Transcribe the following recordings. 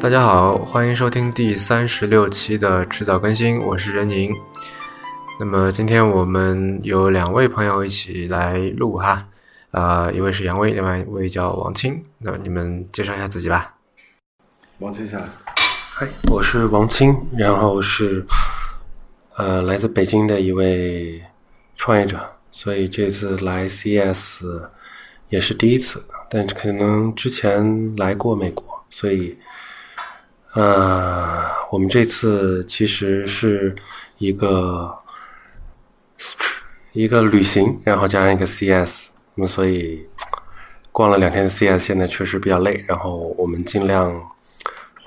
大家好，欢迎收听第三十六期的迟早更新，我是任宁。那么今天我们有两位朋友一起来录哈，啊，一位是杨威，另外一位叫王青。那你们介绍一下自己吧。王青下来。嗨，我是王青，然后是呃来自北京的一位创业者，所以这次来 CS 也是第一次，但是可能之前来过美国，所以。呃，我们这次其实是一个一个旅行，然后加上一个 CS，那么所以逛了两天的 CS，现在确实比较累。然后我们尽量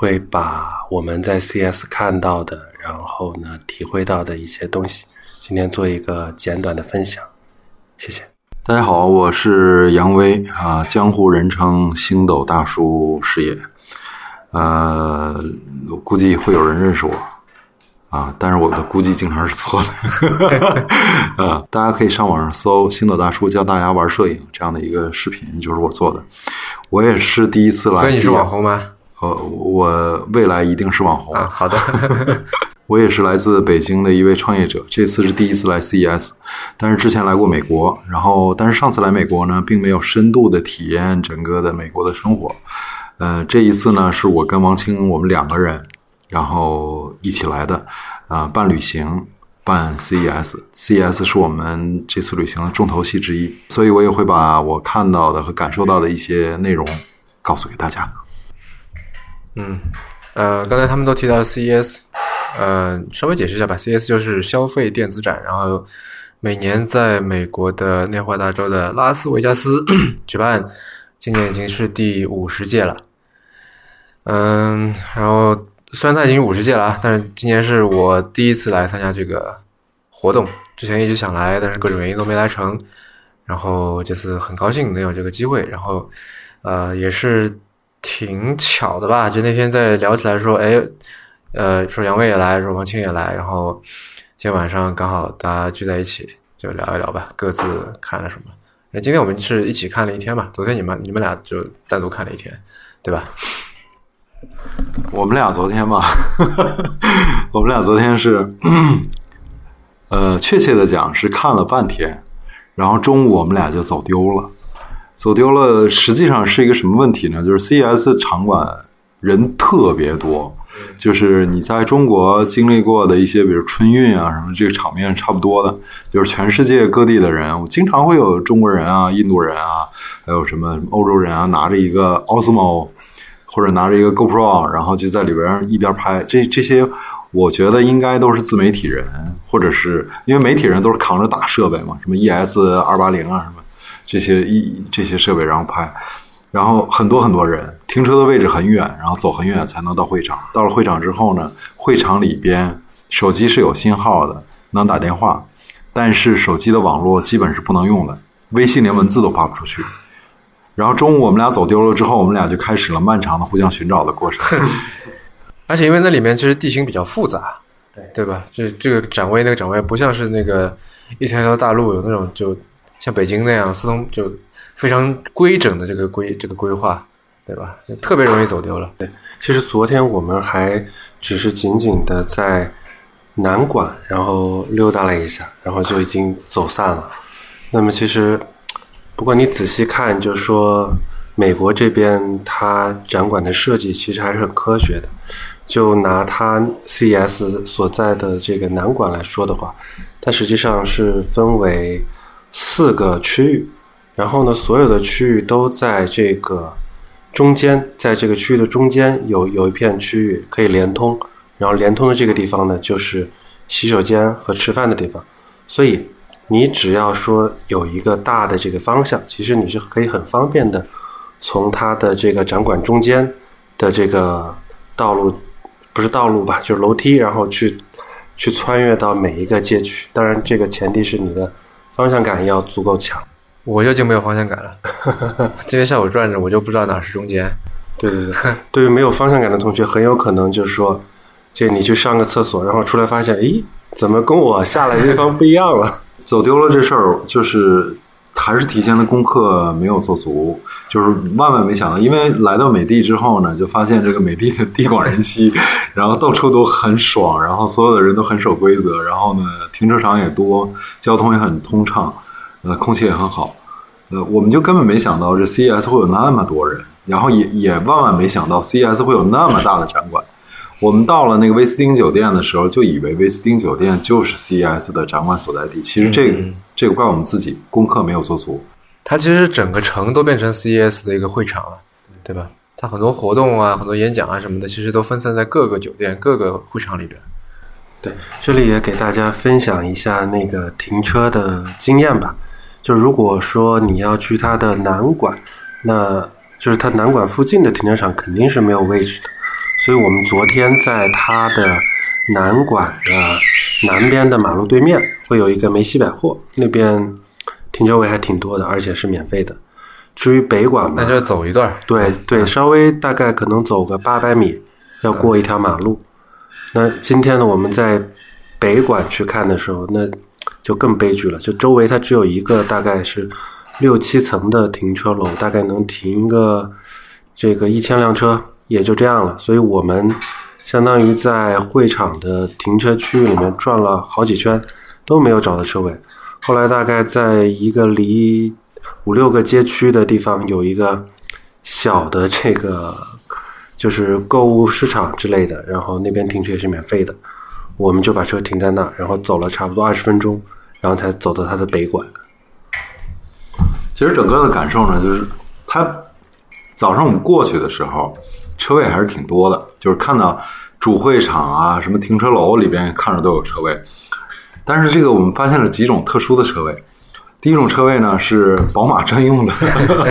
会把我们在 CS 看到的，然后呢体会到的一些东西，今天做一个简短的分享。谢谢。大家好，我是杨威啊，江湖人称星斗大叔事业。呃，估计会有人认识我啊，但是我的估计经常是错的。啊，大家可以上网上搜“星斗大叔教大家玩摄影”这样的一个视频，就是我做的。我也是第一次来。所以你是网红吗？呃，我未来一定是网红。好的。我也是来自北京的一位创业者，这次是第一次来 CES，但是之前来过美国，然后但是上次来美国呢，并没有深度的体验整个的美国的生活。呃，这一次呢，是我跟王青我们两个人，然后一起来的，啊，办旅行，办 CES，CES 是我们这次旅行的重头戏之一，所以我也会把我看到的和感受到的一些内容告诉给大家。嗯，呃，刚才他们都提到了 CES，呃，稍微解释一下吧，CES 就是消费电子展，然后每年在美国的内华达州的拉斯维加斯 举办，今年已经是第五十届了。嗯，然后虽然它已经五十届了，但是今年是我第一次来参加这个活动。之前一直想来，但是各种原因都没来成。然后这次很高兴能有这个机会。然后，呃，也是挺巧的吧？就那天在聊起来说，哎，呃，说杨威也来，说王青也来。然后今天晚上刚好大家聚在一起，就聊一聊吧，各自看了什么。哎，今天我们是一起看了一天嘛？昨天你们你们俩就单独看了一天，对吧？我们俩昨天吧，我们俩昨天是，呃，确切的讲是看了半天，然后中午我们俩就走丢了，走丢了。实际上是一个什么问题呢？就是 CES 场馆人特别多，就是你在中国经历过的一些，比如春运啊什么，这个场面差不多的，就是全世界各地的人，我经常会有中国人啊、印度人啊，还有什么欧洲人啊，拿着一个 Osmo。或者拿着一个 GoPro，然后就在里边一边拍，这这些我觉得应该都是自媒体人，或者是因为媒体人都是扛着大设备嘛，什么 ES 二八零啊什么这些一这些设备然后拍，然后很多很多人停车的位置很远，然后走很远才能到会场。到了会场之后呢，会场里边手机是有信号的，能打电话，但是手机的网络基本是不能用的，微信连文字都发不出去。然后中午我们俩走丢了之后，我们俩就开始了漫长的互相寻找的过程。而且因为那里面其实地形比较复杂，对对吧？这这个展位那个展位不像是那个一条条大路有那种就像北京那样四通就非常规整的这个规这个规划，对吧？就特别容易走丢了。对，其实昨天我们还只是紧紧的在南馆然后溜达了一下，然后就已经走散了。那么其实。不过你仔细看，就说美国这边它展馆的设计其实还是很科学的。就拿它 CES 所在的这个南馆来说的话，它实际上是分为四个区域，然后呢，所有的区域都在这个中间，在这个区域的中间有有一片区域可以连通，然后连通的这个地方呢，就是洗手间和吃饭的地方，所以。你只要说有一个大的这个方向，其实你是可以很方便的从它的这个展馆中间的这个道路，不是道路吧，就是楼梯，然后去去穿越到每一个街区。当然，这个前提是你的方向感要足够强。我就已经没有方向感了，今天下午转着，我就不知道哪是中间。对对对，对于没有方向感的同学，很有可能就是说，这你去上个厕所，然后出来发现，咦，怎么跟我下来的地方不一样了？走丢了这事儿，就是还是提前的功课没有做足，就是万万没想到，因为来到美的之后呢，就发现这个美的的地广人稀，然后到处都很爽，然后所有的人都很守规则，然后呢，停车场也多，交通也很通畅，呃，空气也很好，呃，我们就根本没想到这 CES 会有那么多人，然后也也万万没想到 CES 会有那么大的展馆。我们到了那个威斯汀酒店的时候，就以为威斯汀酒店就是 CES 的展馆所在地。其实这个、这个怪我们自己功课没有做足。它其实整个城都变成 CES 的一个会场了，对吧？它很多活动啊、很多演讲啊什么的，其实都分散在各个酒店、各个会场里边。对，这里也给大家分享一下那个停车的经验吧。就如果说你要去它的南馆，那就是它南馆附近的停车场肯定是没有位置的。所以我们昨天在它的南馆的南边的马路对面，会有一个梅西百货，那边停车位还挺多的，而且是免费的。至于北馆嘛那，就走一段儿。对对，稍微大概可能走个八百米，要过一条马路。那今天呢，我们在北馆去看的时候，那就更悲剧了，就周围它只有一个大概是六七层的停车楼，大概能停个这个一千辆车，也就这样了。所以我们相当于在会场的停车区域里面转了好几圈，都没有找到车位。后来大概在一个离五六个街区的地方有一个小的这个就是购物市场之类的，然后那边停车也是免费的，我们就把车停在那儿，然后走了差不多二十分钟，然后才走到它的北馆。其实整个的感受呢，就是它早上我们过去的时候，车位还是挺多的，就是看到主会场啊、什么停车楼里边看着都有车位。但是这个我们发现了几种特殊的车位。第一种车位呢是宝马专用的，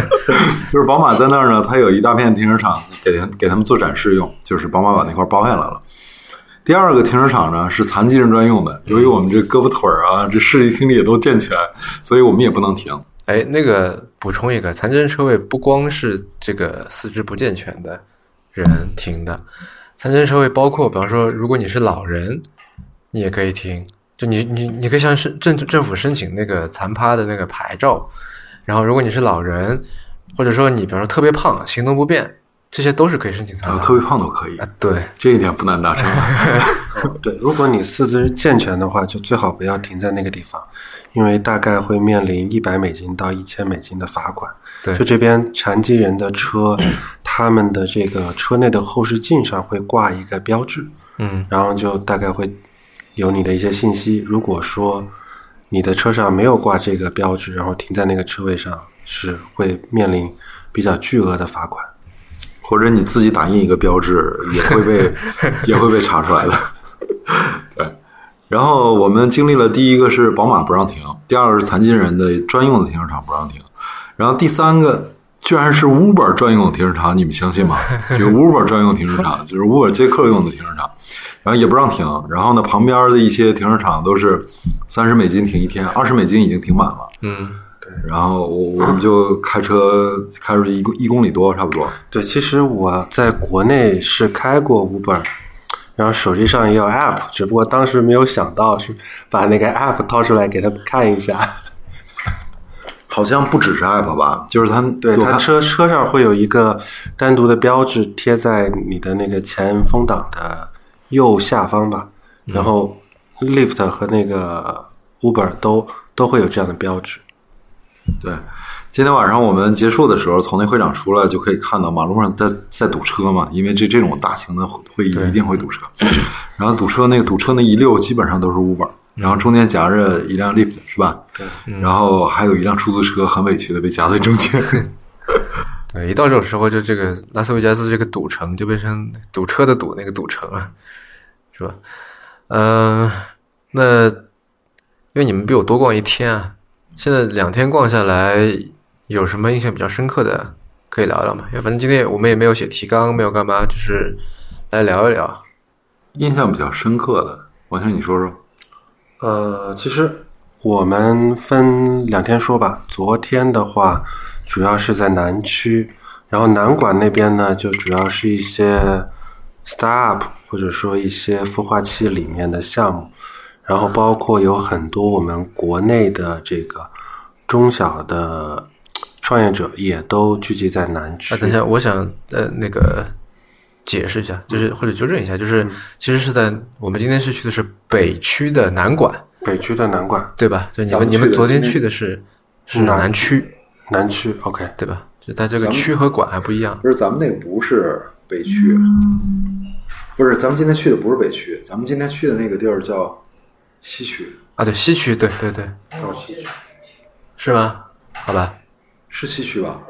就是宝马在那儿呢，它有一大片停车场给给他们做展示用，就是宝马把那块包下来了。第二个停车场呢是残疾人专用的，由于我们这胳膊腿儿啊，这视力听力也都健全，所以我们也不能停。哎，那个补充一个，残疾人车位不光是这个四肢不健全的人停的，残疾人车位包括，比方说，如果你是老人，你也可以停。就你你你可以向申政政府申请那个残趴的那个牌照，然后如果你是老人，或者说你比方说特别胖、行动不便，这些都是可以申请残趴。然后特别胖都可以，啊，对，这一点不难达成。对，如果你四肢健全的话，就最好不要停在那个地方，因为大概会面临一百美金到一千美金的罚款。对就这边残疾人的车，他们的这个车内的后视镜上会挂一个标志，嗯，然后就大概会有你的一些信息。如果说你的车上没有挂这个标志，然后停在那个车位上，是会面临比较巨额的罚款。或者你自己打印一个标志，也会被 也会被查出来的。对，然后我们经历了第一个是宝马不让停，第二个是残疾人的专用的停车场不让停，然后第三个居然是 Uber 专用的停车场，你们相信吗？这个 Uber 专用停车场就是 Uber 接客用的停车场，然后也不让停，然后呢，旁边的一些停车场都是三十美金停一天，二十美金已经停满了。嗯，对然后我我们就开车开出去一公一公里多，差不多。对，其实我在国内是开过 Uber，然后手机上也有 App，只不过当时没有想到是把那个 App 掏出来给他看一下。好像不只是 app 吧，就是它对，它车车上会有一个单独的标志贴在你的那个前风挡的右下方吧，然后 Lyft 和那个 Uber 都都会有这样的标志。对。今天晚上我们结束的时候，从那会场出来就可以看到马路上在在堵车嘛，因为这这种大型的会议一定会堵车。然后堵车那个堵车那一溜基本上都是 Uber，然后中间夹着一辆 lift 是吧？对。然后还有一辆出租车很委屈的被夹在中间。对，一到这种时候，就这个拉斯维加斯这个赌城就变成堵车的堵那个赌城了，是吧？嗯、那因为你们比我多逛一天啊，现在两天逛下来，有什么印象比较深刻的可以聊聊吗？因为反正今天我们也没有写提纲，没有干嘛，就是来聊一聊。印象比较深刻的，王强你说说。呃，其实我们分两天说吧。昨天的话，主要是在南区，然后南馆那边呢，就主要是一些 startup 或者说一些孵化器里面的项目。然后包括有很多我们国内的这个中小的创业者也都聚集在南区。啊，等一下，我想呃那个解释一下，就是或者纠正一下，就是其实是在我们今天是去的是北区的南馆，北区的南馆，对吧？就你们们你们昨天去的是是南南区，南区 OK，对吧？就但这个区和馆还不一样。不是咱们那个不是北区，不是咱们今天去的不是北区，咱们今天去的那个地儿叫西区，啊，对，西区，对对对，西区是吗？好吧，是西区吧？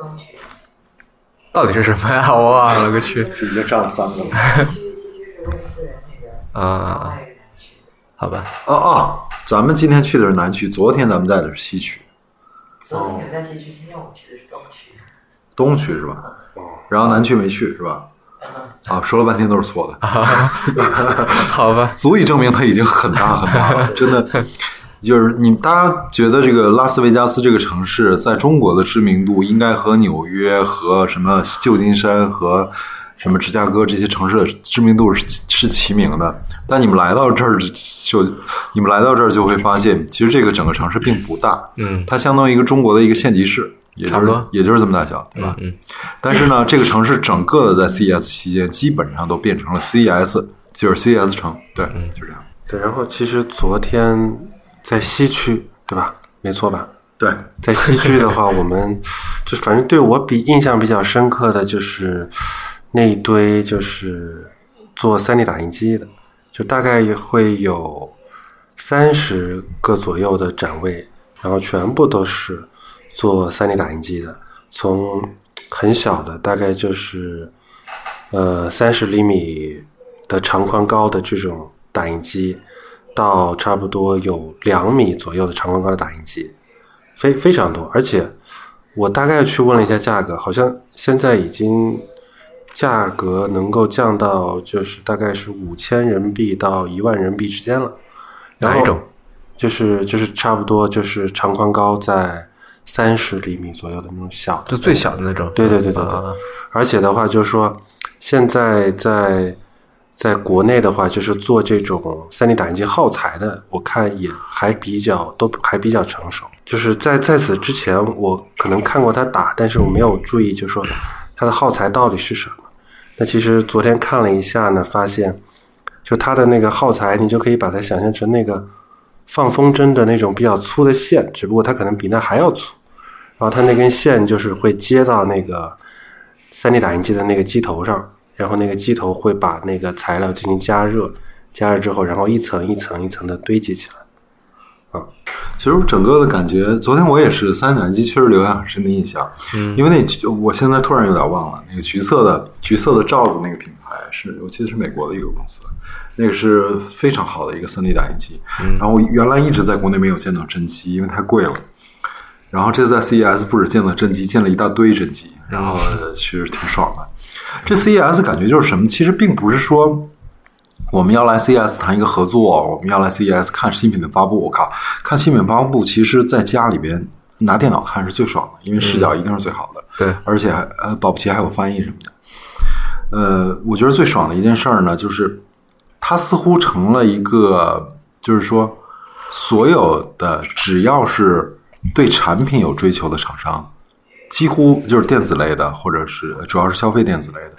到底是什么呀？我忘了个去是已经占了三个了。西区西区是人那边，啊。好吧，哦哦，咱们今天去的是南区，昨天咱们在的是西区，昨天你们在西区，今天我们去的是东区。东区是吧？然后南区没去是吧？啊，说了半天都是错的，好吧，足以证明它已经很大很大了，真的。就是你大家觉得这个拉斯维加斯这个城市在中国的知名度应该和纽约和什么旧金山和什么芝加哥这些城市的知名度是是齐名的，但你们来到这儿就你们来到这儿就会发现，其实这个整个城市并不大，嗯，它相当于一个中国的一个县级市，也就是差不多也就是这么大小，对吧？嗯，但是呢，这个城市整个的在 CES 期间基本上都变成了 CES，就是 CES 城，对，嗯就这样。对，然后其实昨天在西区，对吧？没错吧？对，在西区的话，我们就反正对我比印象比较深刻的就是那一堆就是做 3D 打印机的，就大概也会有三十个左右的展位，然后全部都是做 3D 打印机的，从很小的大概就是呃三十厘米的长宽高的这种打印机，到差不多有两米左右的长宽高的打印机，非非常多。而且我大概去问了一下价格，好像现在已经价格能够降到就是大概是五千人民币到一万人民币之间了。哪一种？就是就是差不多就是长宽高在三十厘米左右的那种小的就最小的那种。对对对对对啊而且的话，就是说，现在在在国内的话，就是做这种 3D 打印机耗材的，我看也还比较都还比较成熟。就是在在此之前，我可能看过他打，但是我没有注意，就是说它的耗材到底是什么。那其实昨天看了一下呢，发现就它的那个耗材，你就可以把它想象成那个放风筝的那种比较粗的线，只不过它可能比那还要粗。然后它那根线就是会接到那个 3D 打印机的那个机头上，然后那个机头会把那个材料进行加热，加热之后，然后一层一层一层的堆积起来。啊其实整个的感觉，昨天我也是三 D 打印机，确实留下很深的印象。嗯，因为那我现在突然有点忘了，那个橘色的橘色的罩子那个品牌是我记得是美国的一个公司，那个是非常好的一个三 D 打印机。嗯，然后我原来一直在国内没有见到真机，因为太贵了。然后这次在 CES 不止见了真机，见了一大堆真机，然后呃其实挺爽的。这 CES 感觉就是什么？其实并不是说我们要来 CES 谈一个合作，我们要来 CES 看新品的发布。我靠，看新品发布，其实在家里边拿电脑看是最爽的，因为视角一定是最好的。对，而且还呃，保不齐还有翻译什么的。呃，我觉得最爽的一件事儿呢，就是它似乎成了一个，就是说，所有的只要是对产品有追求的厂商，几乎就是电子类的，或者是主要是消费电子类的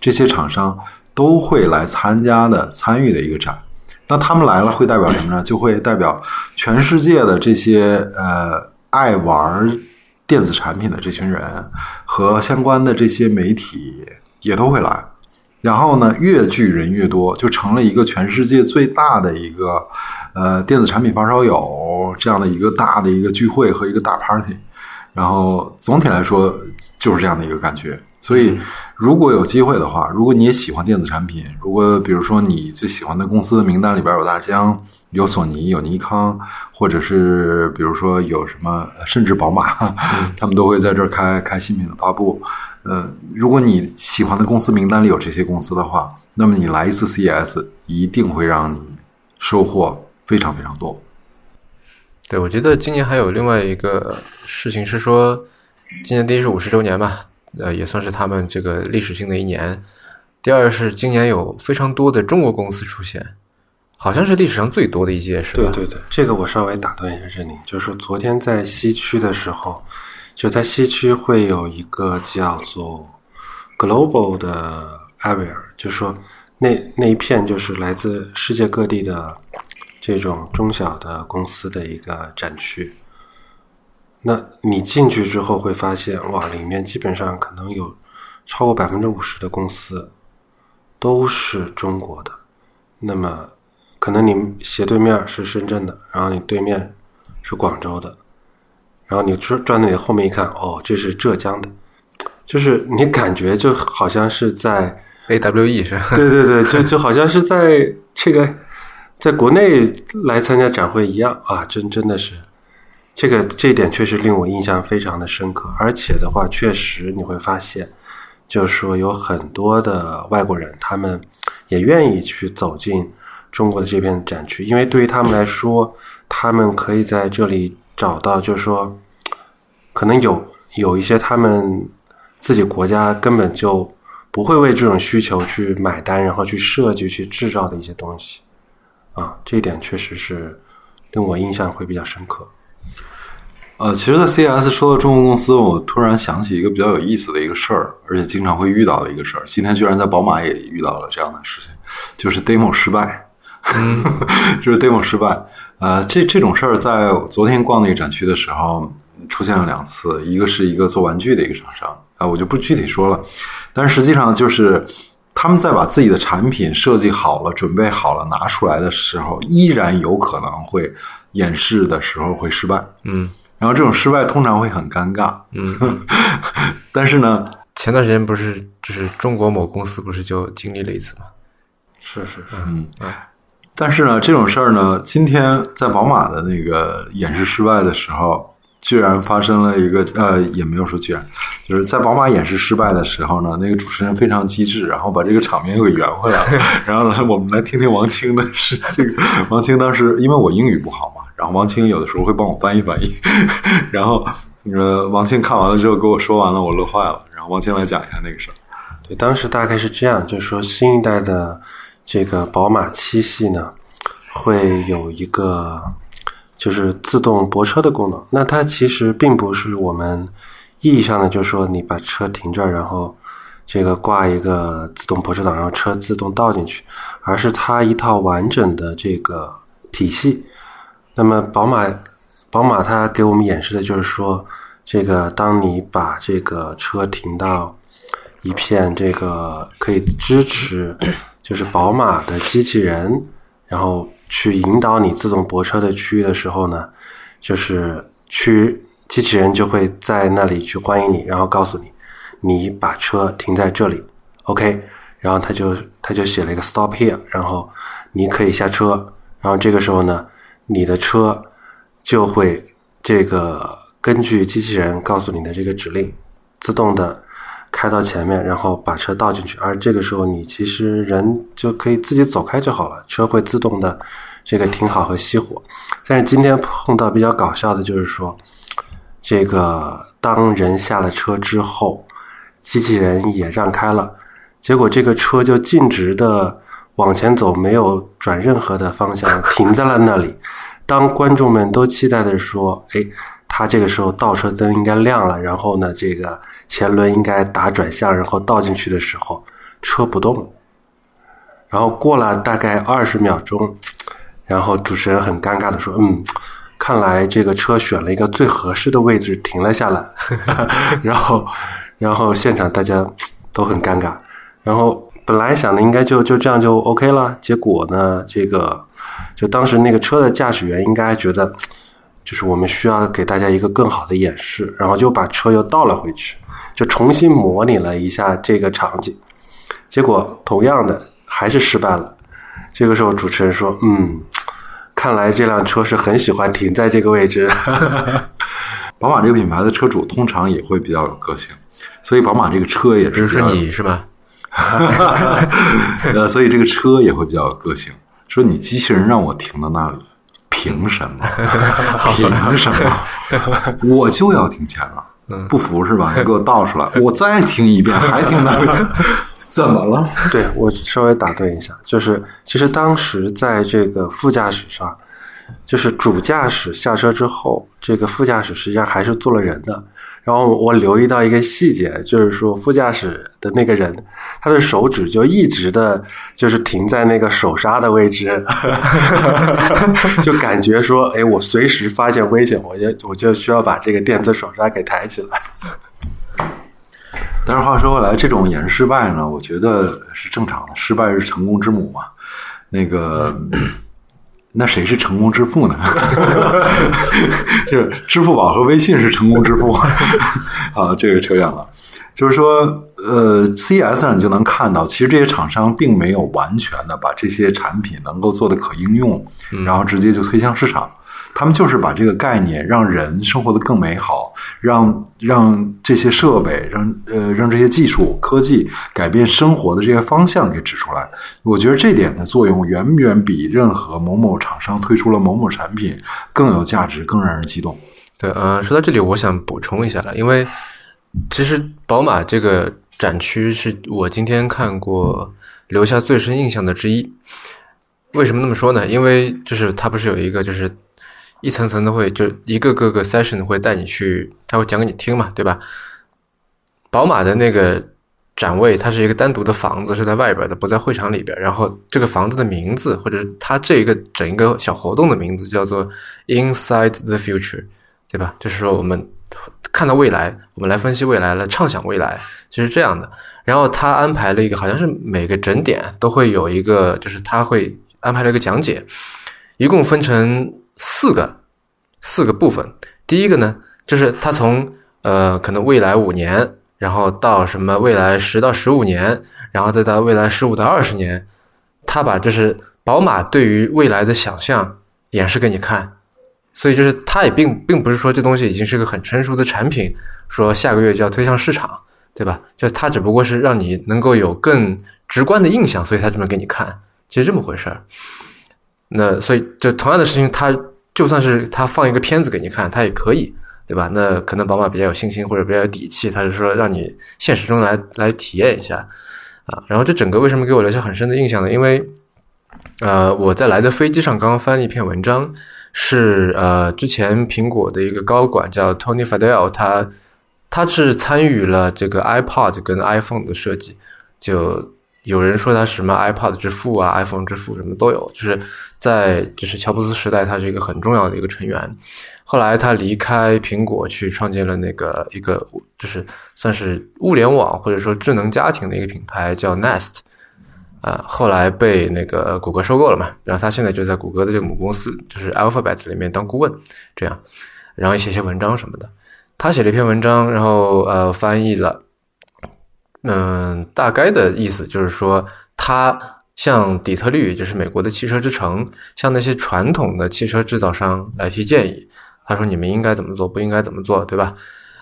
这些厂商都会来参加的、参与的一个展。那他们来了会代表什么呢？就会代表全世界的这些呃爱玩电子产品的这群人和相关的这些媒体也都会来。然后呢，越聚人越多，就成了一个全世界最大的一个呃电子产品发烧友这样的一个大的一个聚会和一个大 party。然后总体来说就是这样的一个感觉。所以，如果有机会的话，如果你也喜欢电子产品，如果比如说你最喜欢的公司的名单里边有大疆、有索尼、有尼康，或者是比如说有什么，甚至宝马，他们都会在这儿开开新品的发布。呃，如果你喜欢的公司名单里有这些公司的话，那么你来一次 CES 一定会让你收获非常非常多。对，我觉得今年还有另外一个事情是说，今年第一是五十周年嘛，呃，也算是他们这个历史性的一年。第二是今年有非常多的中国公司出现，好像是历史上最多的一届，是吧？对对对，这个我稍微打断一下任宁，就是昨天在西区的时候，就在西区会有一个叫做 Global 的 Area，就说那那一片就是来自世界各地的这种中小的公司的一个展区。那你进去之后会发现，哇，里面基本上可能有超过百分之五十的公司都是中国的。那么，可能你斜对面是深圳的，然后你对面是广州的，然后你转转到你后面一看，哦，这是浙江的，就是你感觉就好像是在 AWE 是吧？对对对，就就好像是在这个在国内来参加展会一样啊，真真的是。这个这一点确实令我印象非常的深刻，而且的话，确实你会发现，就是说有很多的外国人，他们也愿意去走进中国的这片展区，因为对于他们来说，他们可以在这里找到，就是说，可能有有一些他们自己国家根本就不会为这种需求去买单，然后去设计、去制造的一些东西，啊，这一点确实是令我印象会比较深刻。呃，其实，在 CES 说到中国公司，我突然想起一个比较有意思的一个事儿，而且经常会遇到的一个事儿。今天居然在宝马也遇到了这样的事情，就是 demo 失败，就是 demo 失败。呃，这这种事儿在昨天逛那个展区的时候出现了两次，一个是一个做玩具的一个厂商，啊、我就不具体说了，但是实际上就是他们在把自己的产品设计好了、准备好了拿出来的时候，依然有可能会演示的时候会失败。嗯。然后这种失败通常会很尴尬，嗯，但是呢，前段时间不是就是中国某公司不是就经历了一次吗？是是是，嗯，但是呢，这种事儿呢，今天在宝马的那个演示失败的时候，居然发生了一个呃，也没有说居然，就是在宝马演示失败的时候呢，那个主持人非常机智，然后把这个场面又给圆回来了。然后来，我们来听听王青的是 这个，王青当时因为我英语不好嘛，然后王青有的时候会帮我翻译翻译，然后呃，王青看完了之后给我说完了，我乐坏了。然后王青来讲一下那个事儿。对，当时大概是这样，就是说新一代的这个宝马七系呢，会有一个就是自动泊车的功能。那它其实并不是我们意义上的，就是说你把车停这儿，然后这个挂一个自动泊车档，然后车自动倒进去，而是它一套完整的这个体系。那么宝马，宝马它给我们演示的就是说，这个当你把这个车停到一片这个可以支持就是宝马的机器人，然后去引导你自动泊车的区域的时候呢，就是去机器人就会在那里去欢迎你，然后告诉你，你把车停在这里，OK，然后他就他就写了一个 stop here，然后你可以下车，然后这个时候呢，你的车就会这个根据机器人告诉你的这个指令，自动的开到前面，然后把车倒进去。而这个时候，你其实人就可以自己走开就好了，车会自动的这个停好和熄火。但是今天碰到比较搞笑的就是说，这个当人下了车之后，机器人也让开了，结果这个车就径直的往前走，没有转任何的方向，停在了那里。当观众们都期待的说：“哎，他这个时候倒车灯应该亮了，然后呢，这个前轮应该打转向，然后倒进去的时候，车不动。然后过了大概二十秒钟，然后主持人很尴尬的说：‘嗯，看来这个车选了一个最合适的位置停了下来。’然后，然后现场大家都很尴尬。然后本来想的应该就就这样就 OK 了，结果呢，这个就当时那个车的驾驶员应该觉得，就是我们需要给大家一个更好的演示，然后就把车又倒了回去，就重新模拟了一下这个场景，结果同样的还是失败了。这个时候主持人说：“嗯，看来这辆车是很喜欢停在这个位置。宝马这个品牌的车主通常也会比较有个性，所以宝马这个车也比如说你是吧？呃，所以这个车也会比较有个性。说你机器人让我停到那里，凭什么？凭什么？我就要听前了，不服是吧？你给我倒出来，我再听一遍，还听那边，怎么了？对我稍微打断一下，就是其实当时在这个副驾驶上，就是主驾驶下车之后，这个副驾驶实际上还是坐了人的。然后我留意到一个细节，就是说副驾驶的那个人，他的手指就一直的，就是停在那个手刹的位置，就感觉说，哎，我随时发现危险，我就我就需要把这个电子手刹给抬起来。但是话说回来，这种演示失败呢，我觉得是正常的，失败是成功之母嘛。那个，那谁是成功支付呢？就是支付宝和微信是成功支付 啊，这个扯远了。就是说，呃，CES 上你就能看到，其实这些厂商并没有完全的把这些产品能够做的可应用，然后直接就推向市场。他们就是把这个概念让人生活的更美好，让让这些设备，让呃让这些技术科技改变生活的这些方向给指出来。我觉得这点的作用远远比任何某某厂商推出了某某产品更有价值，更让人激动。对，呃，说到这里，我想补充一下了，因为其实宝马这个展区是我今天看过留下最深印象的之一。为什么那么说呢？因为就是它不是有一个就是一层层的会就一个个个 session 会带你去，他会讲给你听嘛，对吧？宝马的那个展位，它是一个单独的房子，是在外边的，不在会场里边。然后这个房子的名字，或者是它这一个整一个小活动的名字叫做 Inside the Future，对吧？就是说我们看到未来，我们来分析未来，来畅想未来，就是这样的。然后他安排了一个，好像是每个整点都会有一个，就是他会安排了一个讲解，一共分成四个四个部分。第一个呢，就是他从呃可能未来五年，然后到什么未来十到十五年，然后再到未来十五到二十年，他把就是宝马对于未来的想象演示给你看。所以就是它也并并不是说这东西已经是个很成熟的产品，说下个月就要推向市场，对吧？就它只不过是让你能够有更直观的印象，所以它这么给你看，其实这么回事儿。那所以就同样的事情，它就算是它放一个片子给你看，它也可以，对吧？那可能宝马比较有信心或者比较有底气，它是说让你现实中来来体验一下啊。然后这整个为什么给我留下很深的印象呢？因为呃我在来的飞机上刚刚翻了一篇文章。是呃，之前苹果的一个高管叫 Tony Fadell，他他是参与了这个 iPod 跟 iPhone 的设计，就有人说他什么 iPod 之父啊，iPhone 之父什么都有，就是在就是乔布斯时代，他是一个很重要的一个成员。后来他离开苹果去创建了那个一个就是算是物联网或者说智能家庭的一个品牌叫 Nest。啊，后来被那个谷歌收购了嘛，然后他现在就在谷歌的这个母公司，就是 Alphabet 里面当顾问，这样，然后写写文章什么的。他写了一篇文章，然后呃翻译了，嗯，大概的意思就是说，他向底特律，就是美国的汽车之城，向那些传统的汽车制造商来提建议。他说你们应该怎么做，不应该怎么做，对吧？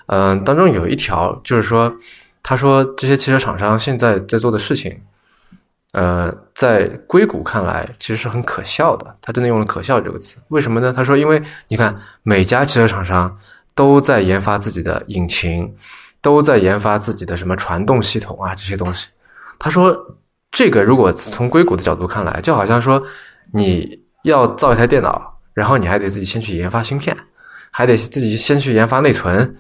嗯，当中有一条就是说，他说这些汽车厂商现在在做的事情。呃，在硅谷看来，其实是很可笑的。他真的用了“可笑”这个词，为什么呢？他说，因为你看，每家汽车厂商都在研发自己的引擎，都在研发自己的什么传动系统啊这些东西。他说，这个如果从硅谷的角度看来，就好像说你要造一台电脑，然后你还得自己先去研发芯片，还得自己先去研发内存，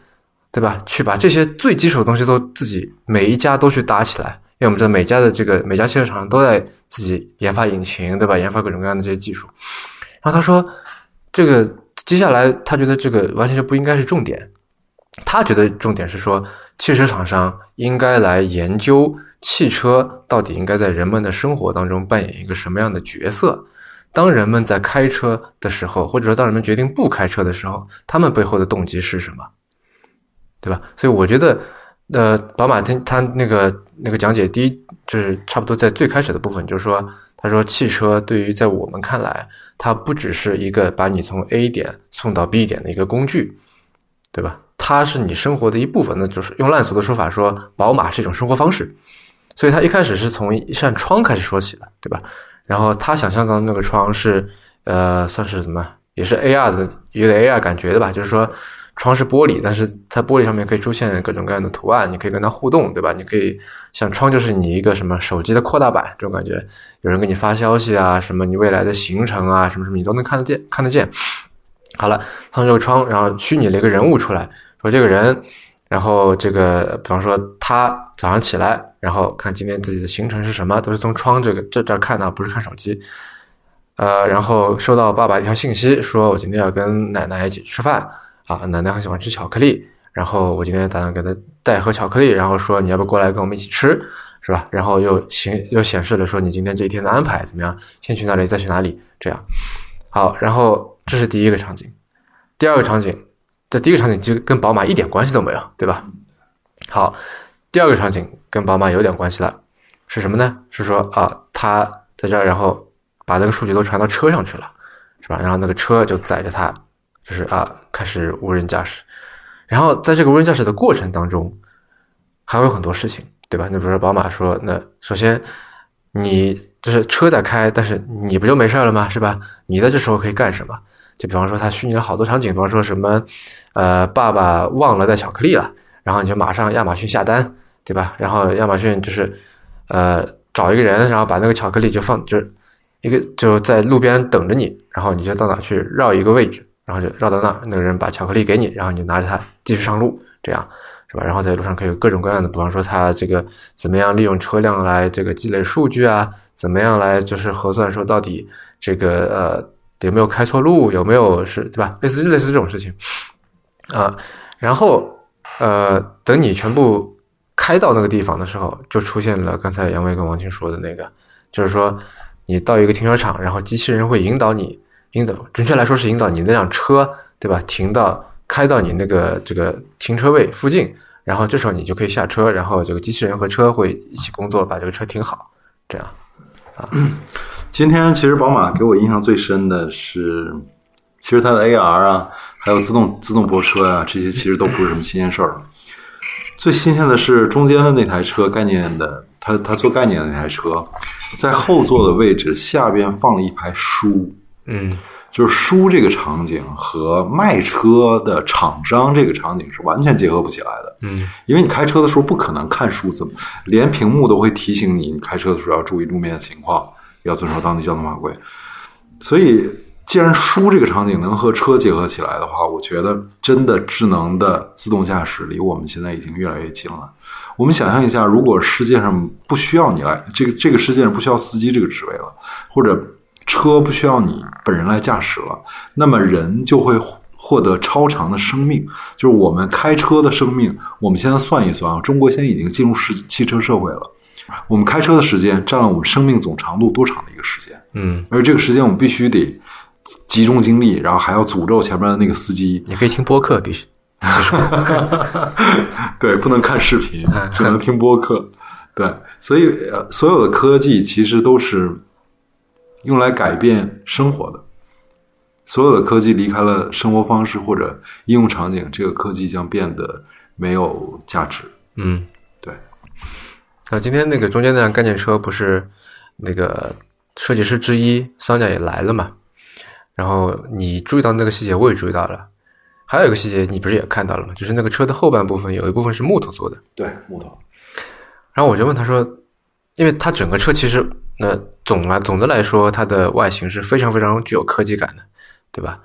对吧？去把这些最基础的东西都自己每一家都去搭起来。因为我们知道每家的这个每家汽车厂商都在自己研发引擎，对吧？研发各种各样的这些技术。然后他说，这个接下来他觉得这个完全就不应该是重点。他觉得重点是说，汽车厂商应该来研究汽车到底应该在人们的生活当中扮演一个什么样的角色。当人们在开车的时候，或者说当人们决定不开车的时候，他们背后的动机是什么？对吧？所以我觉得。呃，宝马他他那个那个讲解，第一就是差不多在最开始的部分，就是说，他说汽车对于在我们看来，它不只是一个把你从 A 点送到 B 点的一个工具，对吧？它是你生活的一部分。那就是用烂俗的说法说，宝马是一种生活方式。所以他一开始是从一扇窗开始说起的，对吧？然后他想象到那个窗是呃，算是什么，也是 AR 的，有点 AR 感觉的吧？就是说。窗是玻璃，但是在玻璃上面可以出现各种各样的图案，你可以跟它互动，对吧？你可以像窗就是你一个什么手机的扩大版这种感觉，有人给你发消息啊，什么你未来的行程啊，什么什么你都能看得见，看得见。好了，放这个窗，然后虚拟了一个人物出来，说这个人，然后这个比方说他早上起来，然后看今天自己的行程是什么，都是从窗这个这这儿看的，不是看手机。呃，然后收到爸爸一条信息，说我今天要跟奶奶一起吃饭啊，奶奶很喜欢吃巧克力，然后我今天打算给她带盒巧克力，然后说你要不过来跟我们一起吃，是吧？然后又显又显示了说你今天这一天的安排怎么样，先去哪里，再去哪里，这样。好，然后这是第一个场景，第二个场景，这第一个场景就跟宝马一点关系都没有，对吧？好，第二个场景跟宝马有点关系了，是什么呢？是说啊，他在这儿，然后。把那个数据都传到车上去了，是吧？然后那个车就载着他，就是啊，开始无人驾驶。然后在这个无人驾驶的过程当中，还有很多事情，对吧？你比如说宝马说，那首先你就是车在开，但是你不就没事了吗？是吧？你在这时候可以干什么？就比方说，它虚拟了好多场景，比方说什么，呃，爸爸忘了带巧克力了，然后你就马上亚马逊下单，对吧？然后亚马逊就是呃找一个人，然后把那个巧克力就放就是。一个就在路边等着你，然后你就到哪去绕一个位置，然后就绕到那，那个人把巧克力给你，然后你拿着它继续上路，这样是吧？然后在路上可以有各种各样的，比方说他这个怎么样利用车辆来这个积累数据啊，怎么样来就是核算说到底这个呃有没有开错路，有没有是对吧？类似类似这种事情啊，然后呃等你全部开到那个地方的时候，就出现了刚才杨威跟王青说的那个，就是说。你到一个停车场，然后机器人会引导你，引导，准确来说是引导你那辆车，对吧？停到开到你那个这个停车位附近，然后这时候你就可以下车，然后这个机器人和车会一起工作，把这个车停好，这样啊。今天其实宝马给我印象最深的是，其实它的 AR 啊，还有自动自动泊车啊，这些其实都不是什么新鲜事儿。最新鲜的是中间的那台车概念的。它它做概念的那台车，在后座的位置下边放了一排书，嗯，就是书这个场景和卖车的厂商这个场景是完全结合不起来的，嗯，因为你开车的时候不可能看书，怎么连屏幕都会提醒你，你开车的时候要注意路面的情况，要遵守当地交通法规，所以既然书这个场景能和车结合起来的话，我觉得真的智能的自动驾驶离我们现在已经越来越近了。我们想象一下，如果世界上不需要你来，这个这个世界上不需要司机这个职位了，或者车不需要你本人来驾驶了，那么人就会获得超长的生命。就是我们开车的生命，我们现在算一算啊，中国现在已经进入是汽车社会了。我们开车的时间占了我们生命总长度多长的一个时间？嗯，而这个时间我们必须得集中精力，然后还要诅咒前面的那个司机。你可以听播客，必须。对，不能看视频，只能听播客。对，所以所有的科技其实都是用来改变生活的。所有的科技离开了生活方式或者应用场景，这个科技将变得没有价值。嗯，对。啊，今天那个中间那辆概念车不是那个设计师之一桑家也来了嘛？然后你注意到那个细节，我也注意到了。还有一个细节，你不是也看到了吗？就是那个车的后半部分有一部分是木头做的。对，木头。然后我就问他说：“因为他整个车其实，那总来总的来说，它的外形是非常非常具有科技感的，对吧？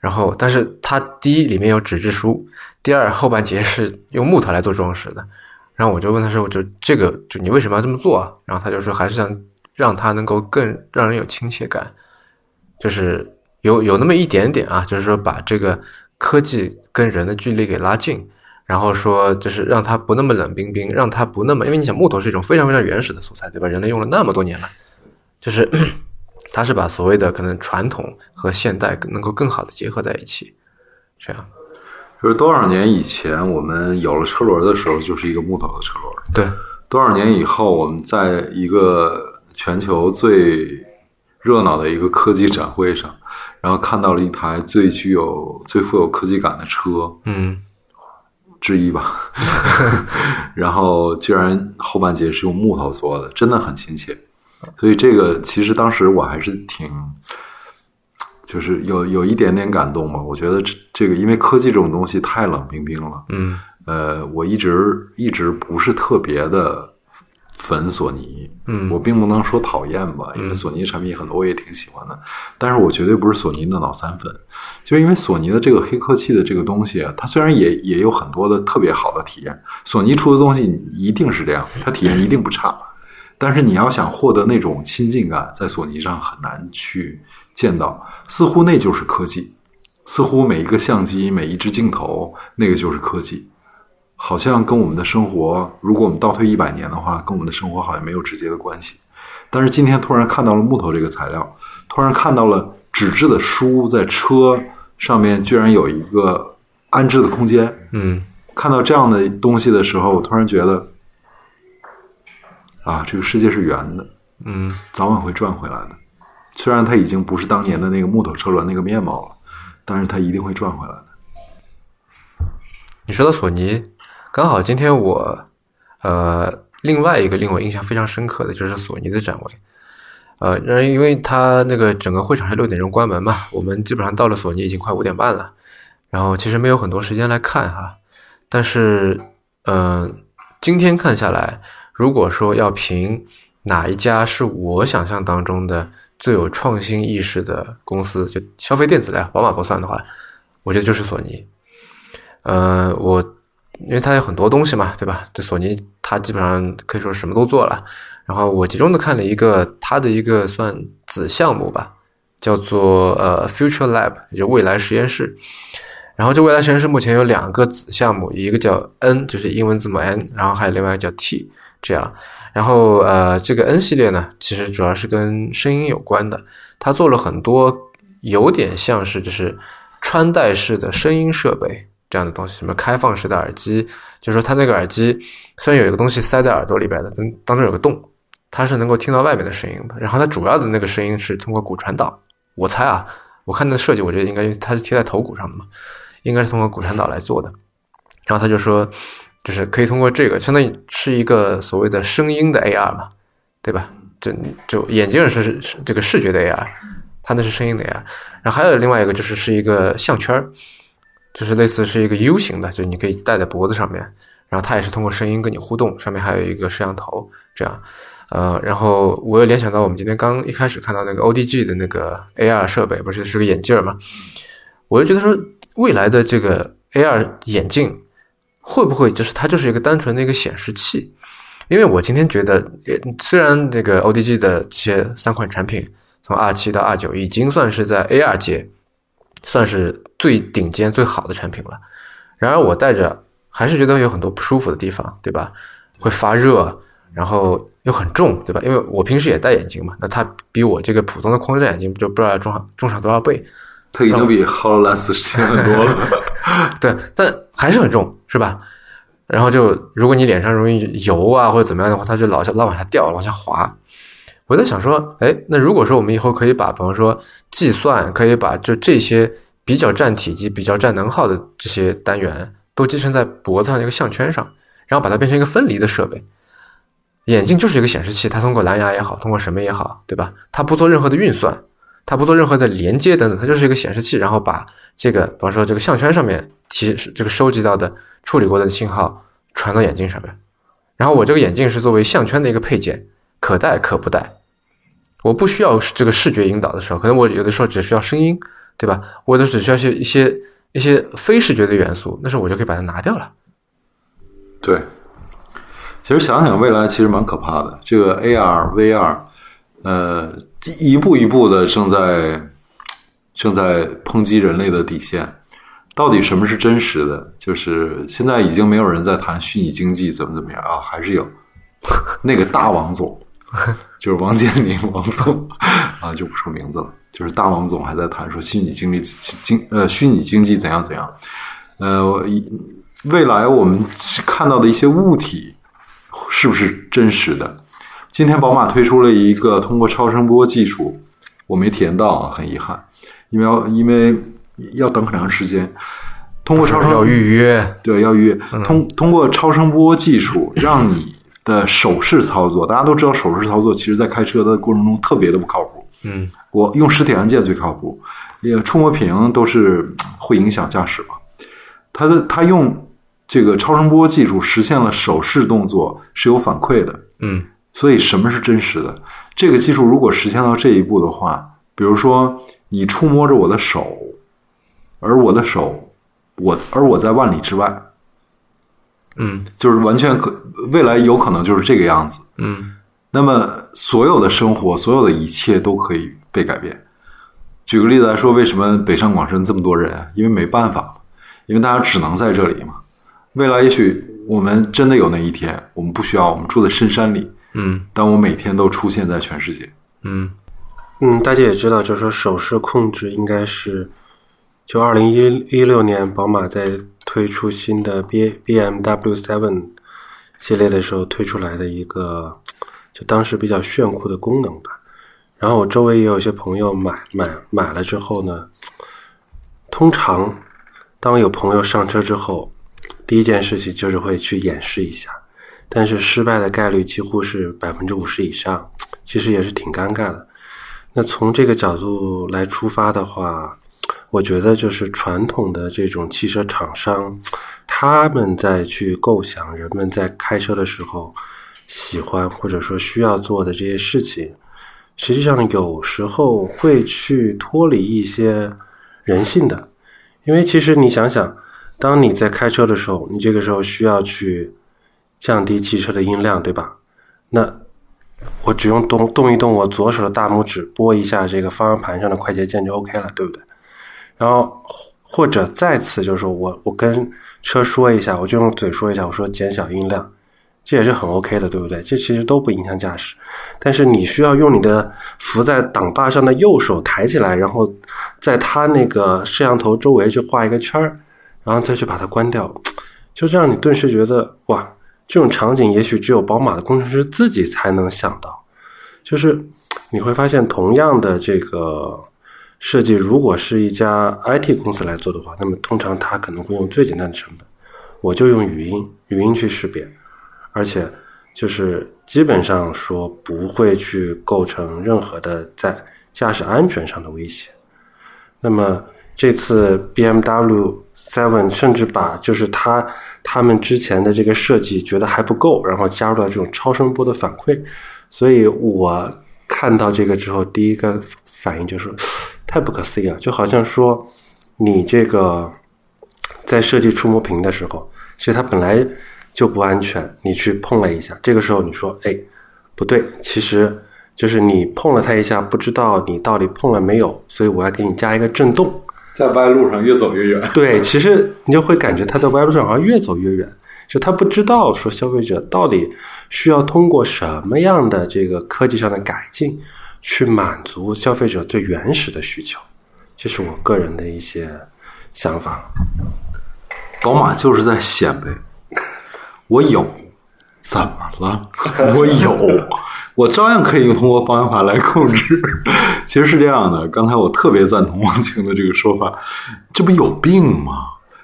然后，但是它第一里面有纸质书，第二后半截是用木头来做装饰的。然后我就问他说：‘我就这个，就你为什么要这么做啊？’然后他就说：‘还是想让它能够更让人有亲切感，就是有有那么一点点啊，就是说把这个。’科技跟人的距离给拉近，然后说就是让它不那么冷冰冰，让它不那么，因为你想木头是一种非常非常原始的素材，对吧？人类用了那么多年了，就是 它是把所谓的可能传统和现代能够更好的结合在一起，这样。就是多少年以前我们有了车轮的时候，就是一个木头的车轮。对，多少年以后，我们在一个全球最热闹的一个科技展会上。然后看到了一台最具有、最富有科技感的车，嗯，之一吧。然后居然后半截是用木头做的，真的很亲切。所以这个其实当时我还是挺就是有有一点点感动吧。我觉得这这个，因为科技这种东西太冷冰冰了。嗯呃，我一直一直不是特别的粉索尼，嗯。我并不能说讨厌吧，因为索尼产品很多我也挺喜欢的，但是我绝对不是索尼的脑残粉，就是因为索尼的这个黑科技的这个东西啊，它虽然也也有很多的特别好的体验，索尼出的东西一定是这样，它体验一定不差，但是你要想获得那种亲近感，在索尼上很难去见到，似乎那就是科技，似乎每一个相机、每一支镜头，那个就是科技。好像跟我们的生活，如果我们倒退一百年的话，跟我们的生活好像没有直接的关系。但是今天突然看到了木头这个材料，突然看到了纸质的书在车上面居然有一个安置的空间，嗯看到这样的东西的时候，我突然觉得，啊，这个世界是圆的，嗯早晚会转回来的。虽然它已经不是当年的那个木头车轮那个面貌了，但是它一定会转回来的。你说到索尼，刚好今天我呃另外一个令我印象非常深刻的就是索尼的展位，呃，然后因为它那个整个会场是六点钟关门嘛，我们基本上到了索尼已经快五点半了，然后其实没有很多时间来看哈，但是嗯、今天看下来，如果说要评哪一家是我想象当中的最有创新意识的公司，就消费电子类，宝马不算的话，我觉得就是索尼。呃，我因为它有很多东西嘛，对吧？这索尼它基本上可以说什么都做了。然后我集中的看了一个它的一个算子项目吧，叫做呃 Future Lab，也就未来实验室。然后这未来实验室目前有两个子项目，一个叫 N，就是英文字母 N，然后还有另外一个叫 T，这样。然后呃，这个 N 系列呢，其实主要是跟声音有关的，它做了很多有点像是就是穿戴式的声音设备这样的东西，什么开放式的耳机，就是说它那个耳机虽然有一个东西塞在耳朵里边的，但当中有个洞，它是能够听到外面的声音的。然后它主要的那个声音是通过骨传导，我猜啊，我看那设计，我觉得应该它是贴在头骨上的嘛，应该是通过骨传导来做的。然后他就说，就是可以通过这个，相当于是一个所谓的声音的 AR 嘛，对吧？就就眼镜是是这个视觉的 AR，它那是声音的 AR。然后还有另外一个就是是一个项圈儿，就是类似是一个 U 型的，就是你可以戴在脖子上面，然后它也是通过声音跟你互动，上面还有一个摄像头，这样。呃，然后我又联想到我们今天刚一开始看到那个 ODG 的那个 AR 设备，不是是个眼镜嘛？我就觉得说，未来的这个 AR 眼镜会不会就是它就是一个单纯的一个显示器？因为我今天觉得，虽然这个 ODG 的这些三款产品，从 R 七到 R 九已经算是在 AR 界算是最顶尖、最好的产品了，然而我戴着还是觉得有很多不舒服的地方，对吧？会发热，然后又很重，对吧？因为我平时也戴眼镜嘛，那它比我这个普通的框架眼镜就不知道要重上重上多少倍，它已经比 HoloLens 轻很多了。对，但还是很重，是吧？然后就如果你脸上容易油啊或者怎么样的话，它就老下老往下掉，往下滑。我在想说，哎，那如果说我们以后可以把，比方说计算，可以把就这些比较占体积、比较占能耗的这些单元，都集成在脖子上一个项圈上，然后把它变成一个分离的设备。眼镜就是一个显示器，它通过蓝牙也好，通过什么也好，对吧？它不做任何的运算，它不做任何的连接等等，它就是一个显示器，然后把这个，比方说这个项圈上面提这个收集到的处理过的信号传到眼镜上面，然后我这个眼镜是作为项圈的一个配件，可戴可不戴。我不需要这个视觉引导的时候，可能我有的时候只需要声音，对吧？我的只需要一些一些一些非视觉的元素，那时候我就可以把它拿掉了。对，其实想想未来其实蛮可怕的。这个 AR、VR，呃，一步一步的正在正在抨击人类的底线。到底什么是真实的？就是现在已经没有人在谈虚拟经济怎么怎么样啊，还是有那个大王总，就是王健林王总啊，就不说名字了。就是大王总还在谈说虚拟经济经呃虚拟经济怎样怎样。呃，未来我们看到的一些物体是不是真实的？今天宝马推出了一个通过超声波技术，我没体验到啊，很遗憾，因为要因为要等很长时间。通过超声要预约，对要预约，通 通过超声波技术，让你的手势操作，大家都知道手势操作，其实在开车的过程中特别的不靠谱。嗯我用实体按键最靠谱，也触摸屏都是嗯会影响驾驶嘛。它的它用这个超声波技术实现了手势动作是有反馈的，嗯所以什么是真实的？这个技术如果实现到这一步的话，比如说你触摸着我的手，而我的手，我而我在万里之外，嗯就是完全可未来有可能就是这个样子。嗯那么所有的生活，所有的一切都可以被改变。举个例子来说，为什么北上广深这么多人？因为没办法，因为大家只能在这里嘛。未来也许我们真的有那一天，我们不需要，我们住在深山里，嗯但我每天都出现在全世界。嗯嗯，大家也知道，就是说手势控制应该是，就二零一一六年宝马在推出新的 B B M W Seven 系列的时候推出来的一个，就当时比较炫酷的功能吧。然后我周围也有一些朋友买买买了之后呢，通常当有朋友上车之后，第一件事情就是会去演示一下，但是失败的概率几乎是百分之五十以上，其实也是挺尴尬的。那从这个角度来出发的话，我觉得就是传统的这种汽车厂商，他们在去构想人们在开车的时候喜欢或者说需要做的这些事情，实际上有时候会去脱离一些人性的，因为其实你想想，当你在开车的时候，你这个时候需要去降低汽车的音量，对吧？那我只用动动一动我左手的大拇指，拨一下这个方向盘上的快捷键就 OK 了，对不对？然后或者再次就是说我我跟车说一下，我就用嘴说一下，我说减小音量，这也是很 OK 的，对不对？这其实都不影响驾驶，但是你需要用你的扶在挡把上的右手抬起来，然后在它那个摄像头周围去画一个圈儿，然后再去把它关掉，就这样你顿时觉得哇，这种场景也许只有宝马的工程师自己才能想到，就是你会发现，同样的这个设计，如果是一家 IT 公司来做的话，那么通常它可能会用最简单的成本，我就用语音语音去识别，而且就是基本上说不会去构成任何的在驾驶安全上的威胁。那么这次 BMW Seven 甚至把就是他他们之前的这个设计觉得还不够，然后加入了这种超声波的反馈，所以我看到这个之后，第一个反应就是太不可思议了，就好像说你这个在设计触摸屏的时候，其实它本来就不安全，你去碰了一下，这个时候你说哎不对，其实就是你碰了它一下，不知道你到底碰了没有，所以我要给你加一个震动。在歪路上越走越远。对，其实你就会感觉它在歪路上好像越走越远，就他不知道说消费者到底需要通过什么样的这个科技上的改进，去满足消费者最原始的需求。这是我个人的一些想法。宝马就是在显摆，我有，怎么了？我有，我照样可以通过方向盘来控制。其实是这样的，刚才我特别赞同王晴的这个说法，这不有病吗？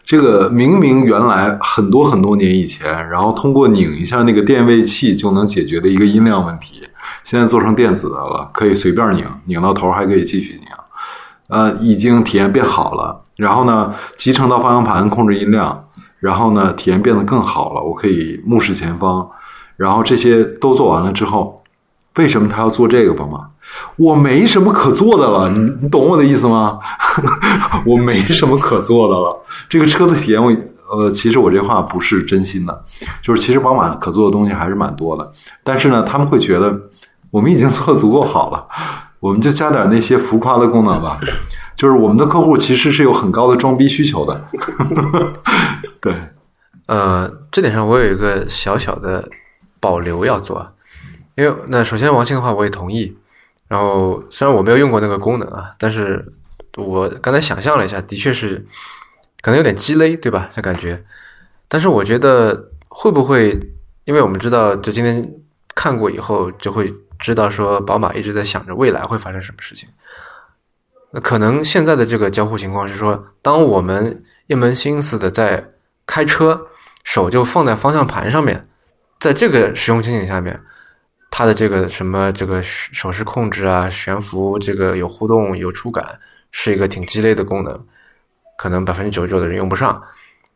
这个明明原来很多很多年以前，然后通过拧一下那个电位器就能解决的一个音量问题，现在做成电子的了，可以随便拧，拧到头还可以继续拧。呃，已经体验变好了。然后呢，集成到方向盘控制音量，然后呢，体验变得更好了。我可以目视前方，然后这些都做完了之后，为什么他要做这个宝马？我没什么可做的了，你你懂我的意思吗？我没什么可做的了。这个车的体验我，呃，其实我这话不是真心的，就是其实宝马可做的东西还是蛮多的，但是呢，他们会觉得我们已经做的足够好了，我们就加点那些浮夸的功能吧。就是我们的客户其实是有很高的装逼需求的，对，呃，这点上我有一个小小的保留要做，因为那首先王庆的话我也同意，然后虽然我没有用过那个功能啊，但是我刚才想象了一下，的确是可能有点鸡肋，对吧？这感觉，但是我觉得会不会，因为我们知道，就今天看过以后，就会知道说宝马一直在想着未来会发生什么事情。那可能现在的这个交互情况是说，当我们一门心思的在开车，手就放在方向盘上面，在这个使用情景下面，它的这个什么这个手势控制啊、悬浮这个有互动、有触感，是一个挺鸡肋的功能，可能百分之九十九的人用不上。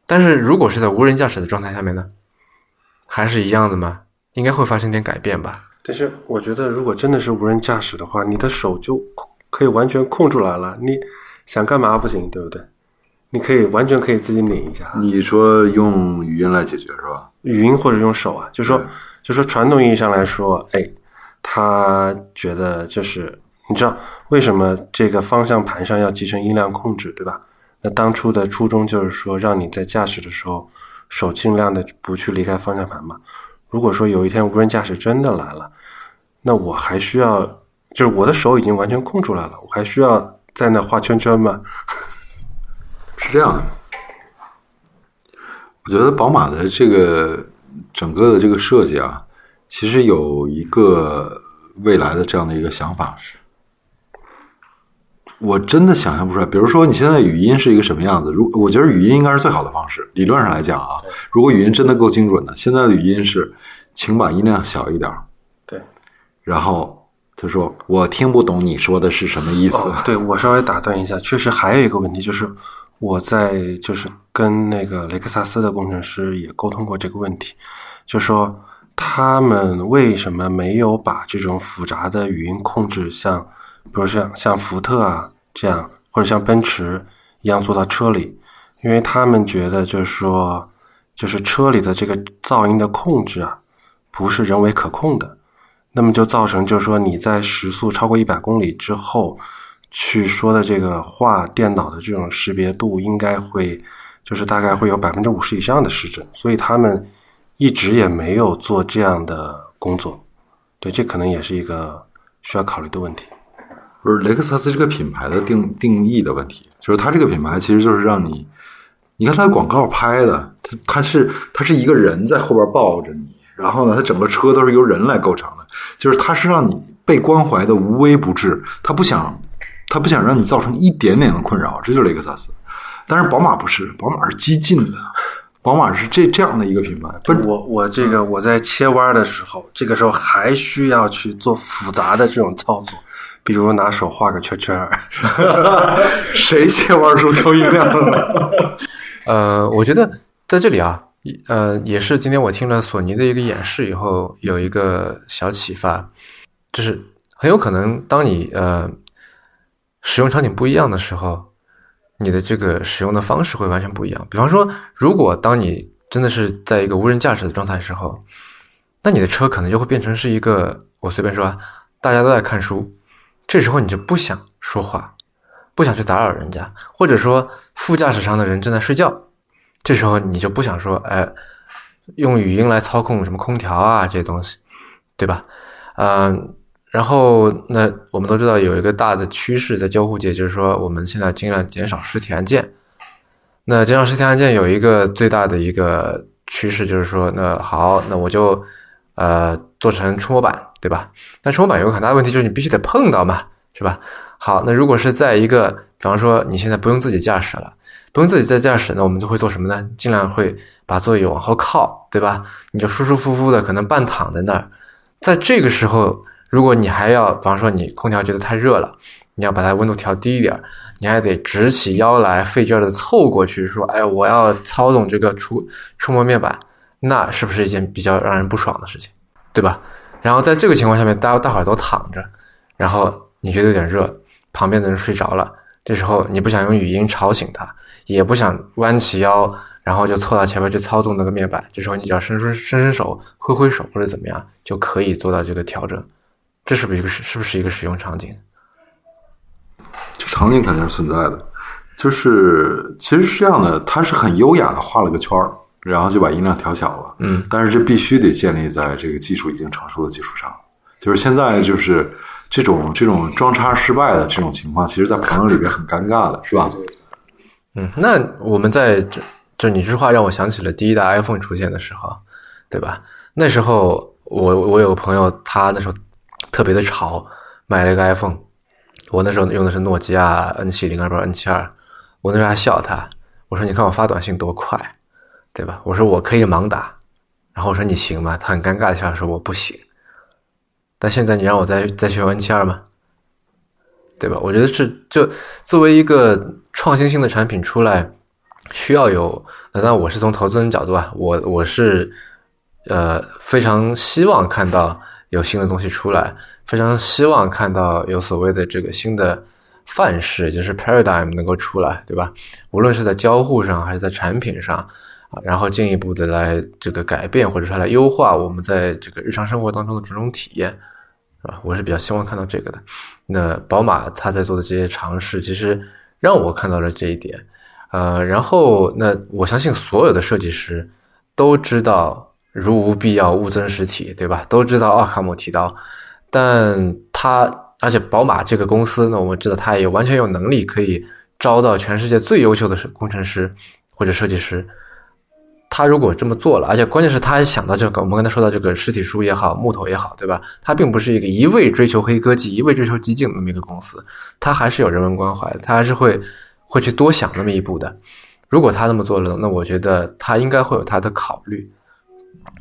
但是如果是在无人驾驶的状态下面呢，还是一样的吗？应该会发生点改变吧。但是我觉得，如果真的是无人驾驶的话，你的手就可以完全空出来了，你想干嘛不行，对不对？你可以完全可以自己拧一下，你说用语音来解决是吧？语音或者用手啊，就说对就说传统意义上来说，哎，他觉得就是你知道为什么这个方向盘上要集成音量控制，对吧？那当初的初衷就是说，让你在驾驶的时候手尽量的不去离开方向盘嘛。如果说有一天无人驾驶真的来了，那我还需要，就是我的手已经完全空出来了，我还需要在那画圈圈吗？是这样的，我觉得宝马的这个整个的这个设计啊，其实有一个未来的这样的一个想法是，我真的想象不出来。比如说，你现在语音是一个什么样子？如我觉得语音应该是最好的方式，理论上来讲啊，如果语音真的够精准的，现在的语音是，请把音量小一点儿，对。然后他说我听不懂你说的是什么意思。哦，对我稍微打断一下，确实还有一个问题，就是我在就是跟那个雷克萨斯的工程师也沟通过这个问题，就说他们为什么没有把这种复杂的语音控制像，比如像像福特啊这样，或者像奔驰一样做到车里，因为他们觉得就是说，就是车里的这个噪音的控制啊，不是人为可控的。那么就造成，就是说你在时速超过一百公里之后，去说的这个话，电脑的这种识别度应该会，就是大概会有百分之五十以上的失真，所以他们一直也没有做这样的工作。对，这可能也是一个需要考虑的问题。不是雷克萨斯这个品牌的定定义的问题，就是它这个品牌其实就是让你，你看它广告拍的，它它是它是一个人在后边抱着你，然后呢，它整个车都是由人来构成的，就是它是让你被关怀的无微不至，它不想它不想让你造成一点点的困扰，这就是雷克萨斯。但是宝马不是，宝马是激进的，宝马是这这样的一个品牌，奔我我这个我在切弯的时候，这个时候还需要去做复杂的这种操作，比如拿手画个圈圈。谁切弯时候挑音量了？呃，我觉得在这里啊，呃，也是今天我听了索尼的一个演示以后，有一个小启发，就是很有可能当你呃使用场景不一样的时候，你的这个使用的方式会完全不一样。比方说，如果当你真的是在一个无人驾驶的状态时候，那你的车可能就会变成是一个，我随便说啊，大家都在看书，这时候你就不想说话，不想去打扰人家，或者说副驾驶上的人正在睡觉，这时候你就不想说，哎，用语音来操控什么空调啊这些东西，对吧？嗯、然后那我们都知道有一个大的趋势在交互界，就是说我们现在尽量减少实体按键。那减少实体按键有一个最大的一个趋势，就是说，那好，那我就呃做成触摸板，对吧？但触摸板有个很大的问题，就是你必须得碰到嘛，是吧？好，那如果是在一个，比方说你现在不用自己驾驶了，不用自己在驾驶，那我们就会做什么呢？尽量会把座椅往后靠，对吧？你就舒舒服服的，可能半躺在那儿。在这个时候，如果你还要，比方说你空调觉得太热了，你要把它温度调低一点，你还得直起腰来，费劲儿的凑过去说：“哎，我要操纵这个触触摸面板。”那是不是一件比较让人不爽的事情，对吧？然后在这个情况下面，大家大伙儿都躺着，然后你觉得有点热，旁边的人睡着了，这时候你不想用语音吵醒他，也不想弯起腰，然后就凑到前面去操纵那个面板，这时候你只要伸伸伸伸手，挥挥手或者怎么样，就可以做到这个调整。这是不是一个是是不是一个使用场景？这场景肯定是存在的，就是其实是这样的，它是很优雅的画了个圈儿，然后就把音量调小了。嗯，但是这必须得建立在这个技术已经成熟的基础上。就是现在就是这种这种装叉失败的这种情况，其实在朋友里边很尴尬的，是吧？嗯，那我们在这就你这话让我想起了第一代 iPhone 出现的时候，对吧？那时候我我有个朋友，他那时候特别的潮，买了一个 iPhone。我那时候用的是诺基亚 N 七零，还不是 N 七二。我那时候还笑他，我说：“你看我发短信多快，对吧？”我说：“我可以盲打。”然后我说：“你行吗？”他很尴尬的笑说：“我不行。”但现在你让我再再学 N 七二吗？对吧？我觉得是就作为一个创新性的产品出来，需要有。那当然，我是从投资人角度啊，我我是呃非常希望看到有新的东西出来，非常希望看到有所谓的这个新的范式，就是 paradigm 能够出来，对吧？无论是在交互上还是在产品上啊，然后进一步的来这个改变或者说来优化我们在这个日常生活当中的这种体验。是吧？我是比较希望看到这个的。那宝马它在做的这些尝试，其实让我看到了这一点。呃，然后那我相信所有的设计师都知道“如无必要，勿增实体”，对吧？都知道奥卡姆提到，但他而且宝马这个公司呢，我们知道他也完全有能力可以招到全世界最优秀的工程师或者设计师。他如果这么做了，而且关键是他还想到这个，我们刚才说到这个实体书也好，木头也好，对吧？他并不是一个一味追求黑科技、一味追求激进的那么一个公司，他还是有人文关怀，他还是会会去多想那么一步的。如果他那么做了，那我觉得他应该会有他的考虑。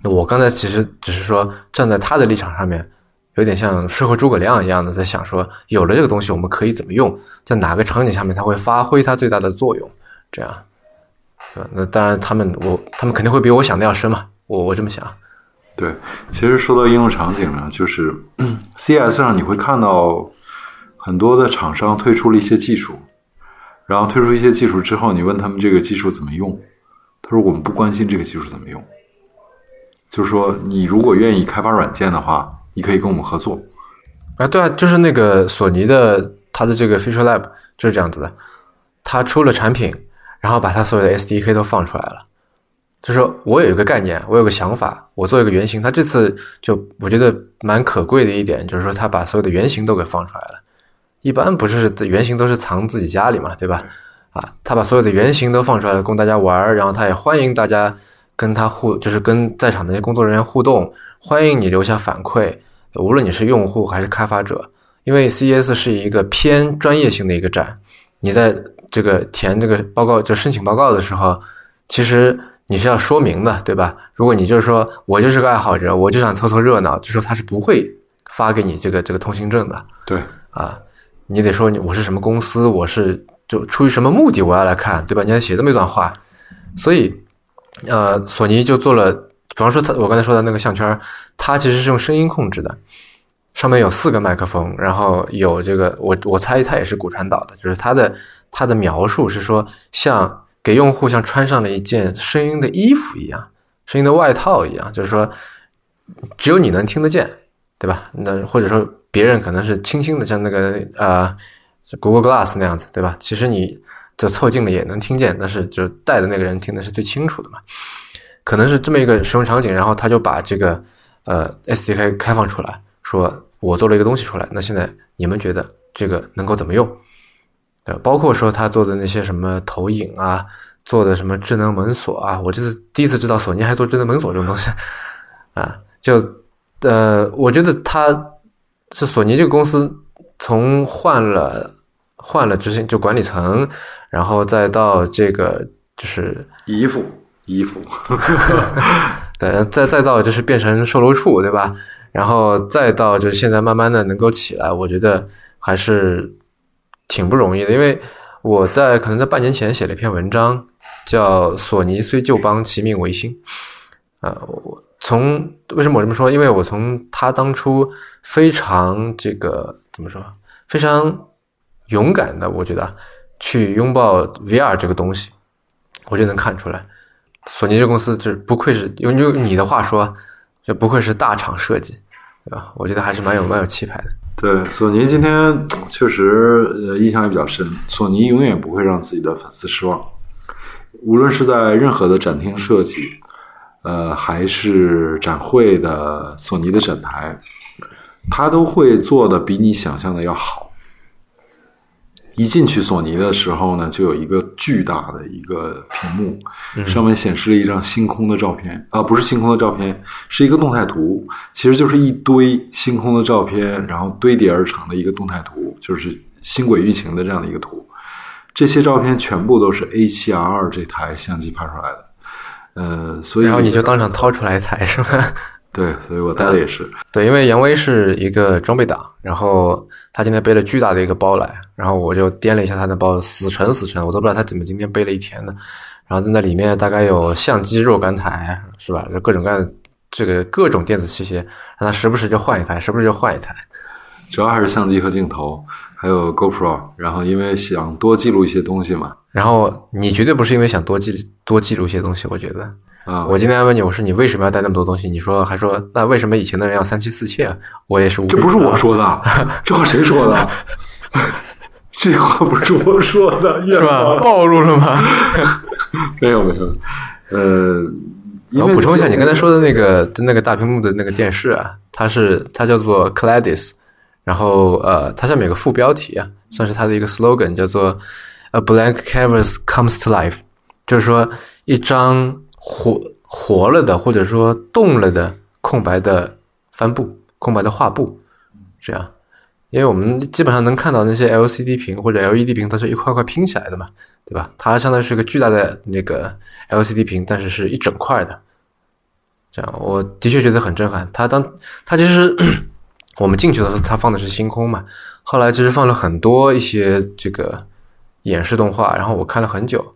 我刚才其实只是说站在他的立场上面，有点像事后诸葛亮一样的在想说，有了这个东西，我们可以怎么用，在哪个场景下面它会发挥它最大的作用，这样。那当然，他们我他们肯定会比我想的要深嘛，我我这么想。对，其实说到应用场景呢，就是 CS 上你会看到很多的厂商推出了一些技术，然后推出一些技术之后，你问他们这个技术怎么用，他说我们不关心这个技术怎么用，就是说你如果愿意开发软件的话，你可以跟我们合作。啊，对啊，就是那个索尼的它的这个 Feature Lab 就是这样子的，它出了产品。然后把它所有的 SDK 都放出来了，就是我有一个概念，我有个想法，我做一个原型。他这次就我觉得蛮可贵的一点，就是说他把所有的原型都给放出来了。一般不是原型都是藏自己家里嘛，对吧？啊，他把所有的原型都放出来了，供大家玩然后他也欢迎大家跟他互，就是跟在场的那些工作人员互动，欢迎你留下反馈，无论你是用户还是开发者，因为 CES 是一个偏专业性的一个展，你在。这个填这个报告就申请报告的时候，其实你是要说明的，对吧？如果你就是说我就是个爱好者，我就想凑凑热闹，就说他是不会发给你这个这个通行证的。对啊，你得说你我是什么公司，我是就出于什么目的我要来看，对吧？你要写这么一段话。所以，呃，索尼就做了，比方说他我刚才说的那个项圈，它其实是用声音控制的。上面有四个麦克风，然后有这个，我我猜它也是骨传导的，就是它的它的描述是说，像给用户像穿上了一件声音的衣服一样，声音的外套一样，就是说只有你能听得见，对吧？那或者说别人可能是轻轻的，像那个呃 Google Glass 那样子，对吧？其实你就凑近了也能听见，但是就戴的那个人听的是最清楚的嘛。可能是这么一个使用场景，然后他就把这个呃 SDK 开放出来，说。我做了一个东西出来，那现在你们觉得这个能够怎么用？对，包括说他做的那些什么投影啊，做的什么智能门锁啊，我这是第一次知道索尼还做智能门锁这种东西啊。就呃，我觉得他是索尼这个公司从换了换了执行就管理层，然后再到这个就是衣服衣服 对，再再到就是变成售楼处，对吧？然后再到就是现在慢慢的能够起来，我觉得还是挺不容易的。因为我在可能在半年前写了一篇文章，叫《索尼虽旧邦，其命维新》。啊，我从为什么我这么说？因为我从他当初非常这个怎么说，非常勇敢的，我觉得去拥抱 VR 这个东西，我就能看出来，索尼这公司这不愧是用用你的话说，就不愧是大厂设计。啊，我觉得还是蛮有蛮有气派的。对，索尼今天确实呃印象也比较深。索尼永远不会让自己的粉丝失望，无论是在任何的展厅设计，呃，还是展会的索尼的展台，他都会做的比你想象的要好。一进去索尼的时候呢，就有一个巨大的一个屏幕，上面显示了一张星空的照片啊，不是星空的照片，是一个动态图，其实就是一堆星空的照片，然后堆叠而成的一个动态图，就是星轨运行的这样的一个图。这些照片全部都是 A7R 这台相机拍出来的，呃，所以然后你就当场掏出来一台是吧？对，所以我带的也是。对，因为杨威是一个装备党，然后他今天背了巨大的一个包来，然后我就掂了一下他的包，死沉死沉，我都不知道他怎么今天背了一天的。然后那里面大概有相机若干台，是吧？就各种各样的这个各种电子器械，让他时不时就换一台，时不时就换一台。主要还是相机和镜头，还有 GoPro。然后因为想多记录一些东西嘛，然后你绝对不是因为想多记多记录一些东西，我觉得。啊，我今天问你，我说你为什么要带那么多东西？你说还说那为什么以前的人要三妻四妾？我也是无，这不是我说的，这话谁说的？这话不是我说的，是吧？暴露了吗？没有没有，呃，我补充一下，你刚才说的那个那个大屏幕的那个电视啊，它是它叫做 Cladis，然后呃，它下面有个副标题啊，算是它的一个 slogan，叫做 A blank canvas comes to life，就是说一张活活了的或者说动了的空白的帆布、空白的画布，这样。因为我们基本上能看到那些 LCD 屏或者 LED 屏，它是一块块拼起来的嘛，对吧？它相当于是个巨大的那个 LCD 屏，但是是一整块的。这样，我的确觉得很震撼。它当它其实 我们进去的时候，它放的是星空嘛，后来其实放了很多一些这个演示动画，然后我看了很久，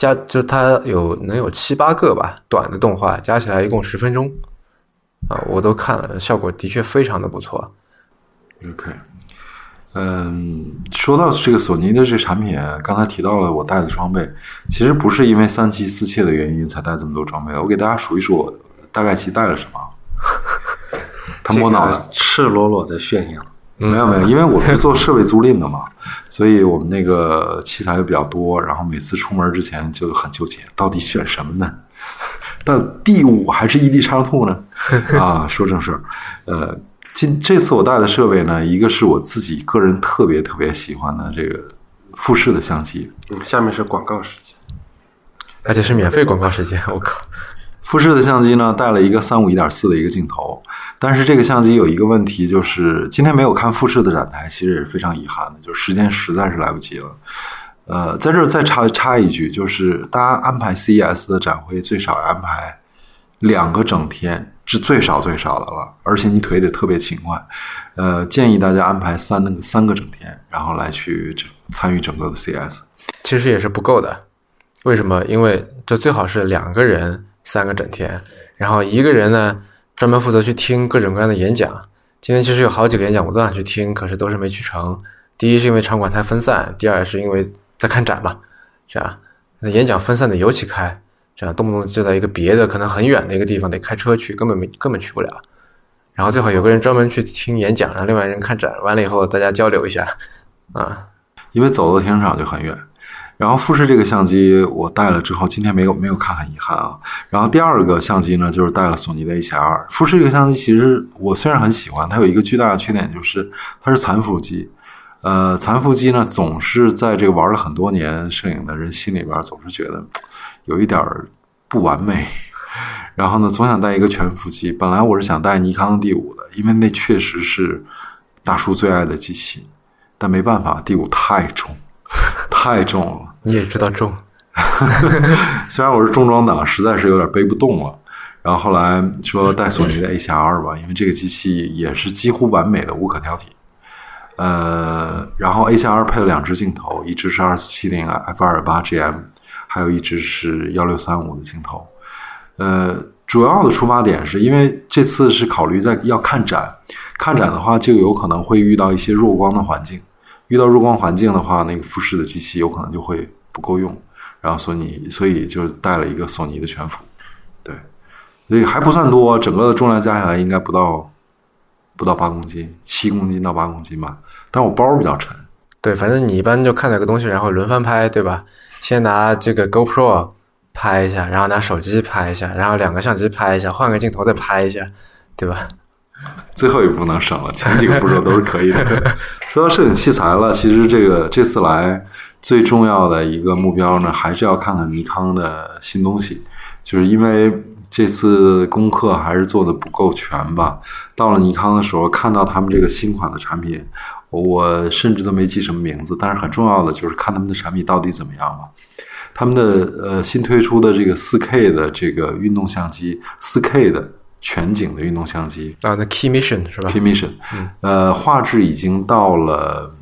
加就它有能有七八个吧，短的动画加起来一共十分钟啊，我都看了，效果的确非常的不错。OK，嗯，说到这个索尼的这个产品，刚才提到了我带的装备，其实不是因为三妻四妾的原因才带这么多装备。我给大家数一数，我大概其带了什么。他摸脑袋，赤裸裸的炫耀。没有没有，因为我们是做设备租赁的嘛，所以我们那个器材就比较多，然后每次出门之前就很纠结，到底选什么呢？到底 D 五还是 ED 叉 Two 呢？啊，说正事儿，呃。今这次我带的设备呢，一个是我自己个人特别特别喜欢的这个富士的相机，嗯，下面是广告时间，而且是免费广告时间，我靠！富士的相机呢，带了一个三五一点四的一个镜头，但是这个相机有一个问题，就是今天没有看富士的展台，其实也是非常遗憾的，就是时间实在是来不及了。呃，在这儿再插插一句，就是大家安排 CES 的展会最少安排两个整天。是最少最少的了，而且你腿得特别勤快，呃，建议大家安排三三个整天，然后来去参与整个的 CS。其实也是不够的，为什么？因为这最好是两个人三个整天，然后一个人呢专门负责去听各种各样的演讲。今天其实有好几个演讲我都想去听，可是都是没去成。第一是因为场馆太分散，第二是因为在看展嘛，这样那演讲分散的尤其开。这样动不动就在一个别的可能很远的一个地方得开车去，根本没根本去不了。然后最好有个人专门去听演讲，让另外人看展，完了以后大家交流一下啊。因为走到停车场就很远。然后富士这个相机我带了之后，今天没有没有看，很遗憾啊。然后第二个相机呢，就是带了索尼的 A7R。富士这个相机其实我虽然很喜欢，它有一个巨大的缺点就是它是残幅机。呃，残幅机呢，总是在这个玩了很多年摄影的人心里边总是觉得。有一点不完美，然后呢，总想带一个全幅机。本来我是想带尼康 D 五的，因为那确实是大叔最爱的机器。但没办法，D 五太重，太重了。你也知道重，虽然我是重装党，实在是有点背不动了。然后后来说带索尼的 A7R 吧，因为这个机器也是几乎完美的，无可挑剔。呃，然后 A7R 配了两只镜头，一只是二四七零 F 二八 GM。还有一只是幺六三五的镜头，呃，主要的出发点是因为这次是考虑在要看展，看展的话就有可能会遇到一些弱光的环境，遇到弱光环境的话，那个富士的机器有可能就会不够用，然后索尼所以就带了一个索尼的全幅，对，所以还不算多，整个的重量加起来应该不到不到八公斤，七公斤到八公斤吧，但我包比较沉，对，反正你一般就看哪个东西，然后轮番拍，对吧？先拿这个 GoPro 拍一下，然后拿手机拍一下，然后两个相机拍一下，换个镜头再拍一下，对吧？最后一步能省了，前几个步骤都是可以的。说到摄影器材了，其实这个这次来最重要的一个目标呢，还是要看看尼康的新东西，就是因为这次功课还是做的不够全吧。到了尼康的时候，看到他们这个新款的产品。我甚至都没记什么名字，但是很重要的就是看他们的产品到底怎么样嘛。他们的呃新推出的这个四 K 的这个运动相机，四 K 的全景的运动相机啊，那 Key Mission 是吧 Key Mission，呃，画质已经到了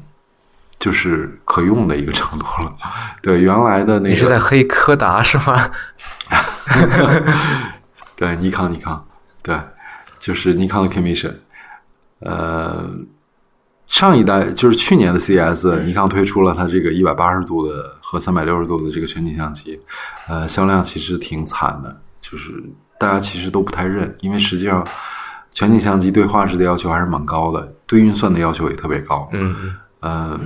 就是可用的一个程度了。对，原来的那个你是在黑柯达是吗？对尼康尼康，对，就是尼康的 Key Mission，呃。上一代就是去年的 CES，尼康推出了它这个一百八十度的和三百六十度的这个全景相机，呃，销量其实挺惨的，就是大家其实都不太认，因为实际上全景相机对画质的要求还是蛮高的，对运算的要求也特别高，嗯嗯呃，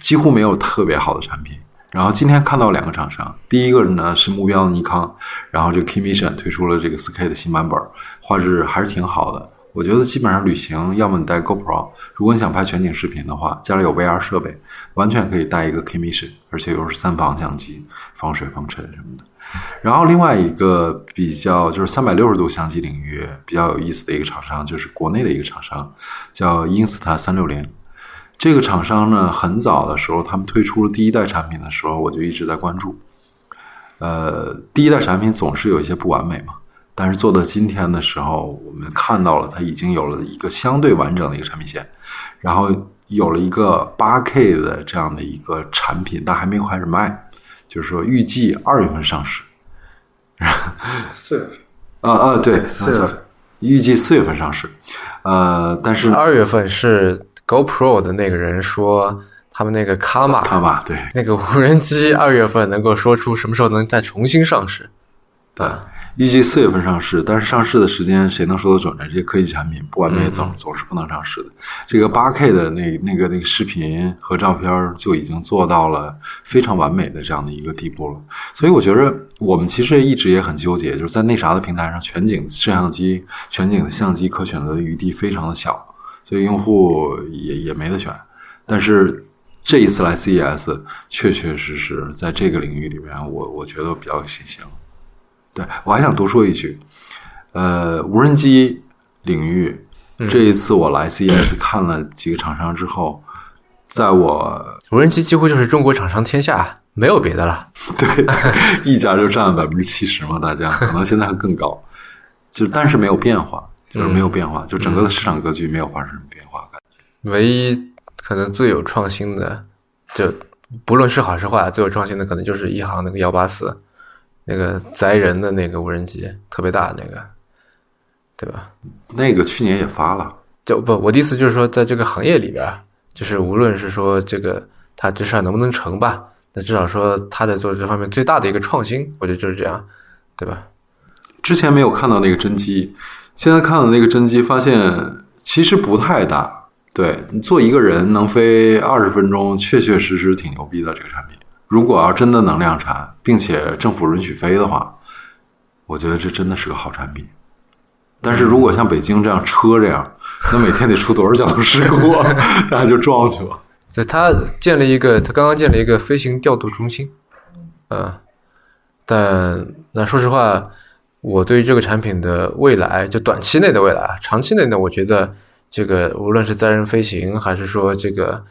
几乎没有特别好的产品。然后今天看到两个厂商，第一个呢是目标的尼康，然后这个 Key Mission 推出了这个 4K 的新版本，画质还是挺好的。我觉得基本上旅行，要么你带 GoPro，如果你想拍全景视频的话，家里有 VR 设备，完全可以带一个 Key Mission，而且又是三防相机，防水防尘什么的。然后另外一个比较就是三百六十度相机领域比较有意思的一个厂商，就是国内的一个厂商，叫 Insta 三六零。这个厂商呢，很早的时候他们推出了第一代产品的时候，我就一直在关注。呃，第一代产品总是有一些不完美嘛。但是做到今天的时候，我们看到了它已经有了一个相对完整的一个产品线，然后有了一个八 K 的这样的一个产品，但还没有开始卖，就是说预计二月份上市。四月份，啊啊，对，四月份，预计四月份上市。呃，但是二月份是 GoPro 的那个人说，他们那个卡玛卡玛，对那个无人机二月份能够说出什么时候能再重新上市。对，预计四月份上市，但是上市的时间谁能说得准呢？这些科技产品不完美总总是不能上市的。这个八 K 的那那个那个视频和照片就已经做到了非常完美的这样的一个地步了。所以我觉得我们其实一直也很纠结，就是在那啥的平台上，全景摄像机、全景的相机可选择的余地非常的小，所以用户也也没得选。但是这一次来 CES，确确实实在这个领域里面，我我觉得比较有信心了。对我还想多说一句，呃，无人机领域，这一次我来 CES 看了几个厂商之后，在我无人机几乎就是中国厂商天下，没有别的了。对一家就占了 百分之七十嘛，大家可能现在还更高，就但是没有变化，就是没有变化，就整个的市场格局没有发生什么变化。感觉。唯一可能最有创新的，就不论是好是坏，最有创新的可能就是一航那个幺八四，那个载人的那个无人机，特别大的那个，对吧？那个去年也发了，就不，我的意思就是说，在这个行业里边，就是无论是说这个它这事儿能不能成吧，那至少说他在做这方面最大的一个创新，我觉得就是这样，对吧？之前没有看到那个真机，现在看到那个真机，发现其实不太大。对你做一个人能飞二十分钟，确确实实挺牛逼的这个产品。如果要真的能量产，并且政府允许飞的话，我觉得这真的是个好产品。但是如果像北京这样车这样，那每天得出多少交通事故啊？大家就撞去吧。对，他建了一个，他刚刚建了一个飞行调度中心，嗯，但那说实话，我对于这个产品的未来，就短期内的未来，长期内呢，我觉得这个无论是载人飞行，还是说这个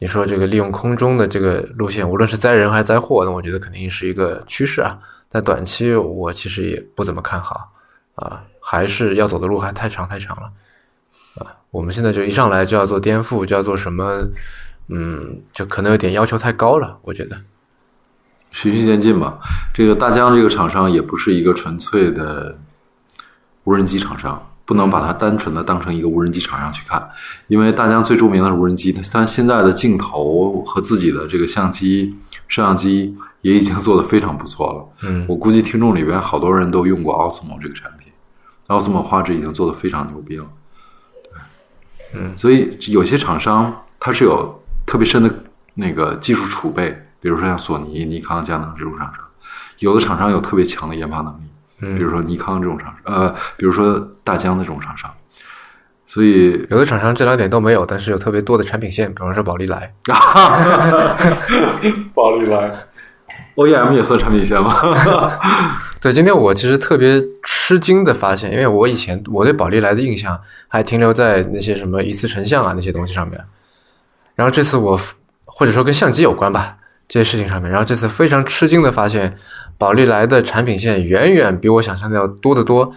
你说这个利用空中的这个路线，无论是载人还是载货，那我觉得肯定是一个趋势啊。但短期我其实也不怎么看好啊，还是要走的路还太长太长了啊。我们现在就一上来就要做颠覆，就要做什么，嗯，就可能有点要求太高了，我觉得。循序渐进吧。这个大疆这个厂商也不是一个纯粹的无人机厂商，不能把它单纯的当成一个无人机厂商去看，因为大疆最著名的是无人机，它现在的镜头和自己的这个相机、摄像机也已经做得非常不错了。嗯。我估计听众里边好多人都用过 Osmo 这个产品，Osmo 画质已经做得非常牛逼了。对，嗯，所以有些厂商它是有特别深的那个技术储备，比如说像索尼、尼康、佳能这种厂商，有的厂商有特别强的研发能力，嗯比如说尼康这种厂商，呃，比如说大疆的这种厂商，所以有的厂商这两点都没有，但是有特别多的产品线，比方说宝丽来。宝丽来，OEM 也算产品线吗？对，今天我其实特别吃惊的发现，因为我以前我对宝丽来的印象还停留在那些什么一次成像啊那些东西上面，然后这次我或者说跟相机有关吧这些事情上面，然后这次非常吃惊的发现，宝丽来的产品线远远比我想象的要多得多。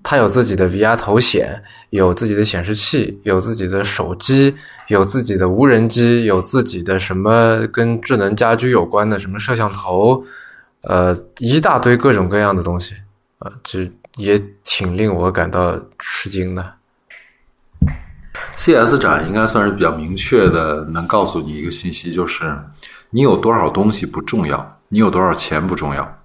它有自己的 VR 头显，有自己的显示器，有自己的手机，有自己的无人机，有自己的什么跟智能家居有关的什么摄像头，呃，一大堆各种各样的东西，啊、这也挺令我感到吃惊的。CS 展应该算是比较明确的，能告诉你一个信息，就是你有多少东西不重要，你有多少钱不重要，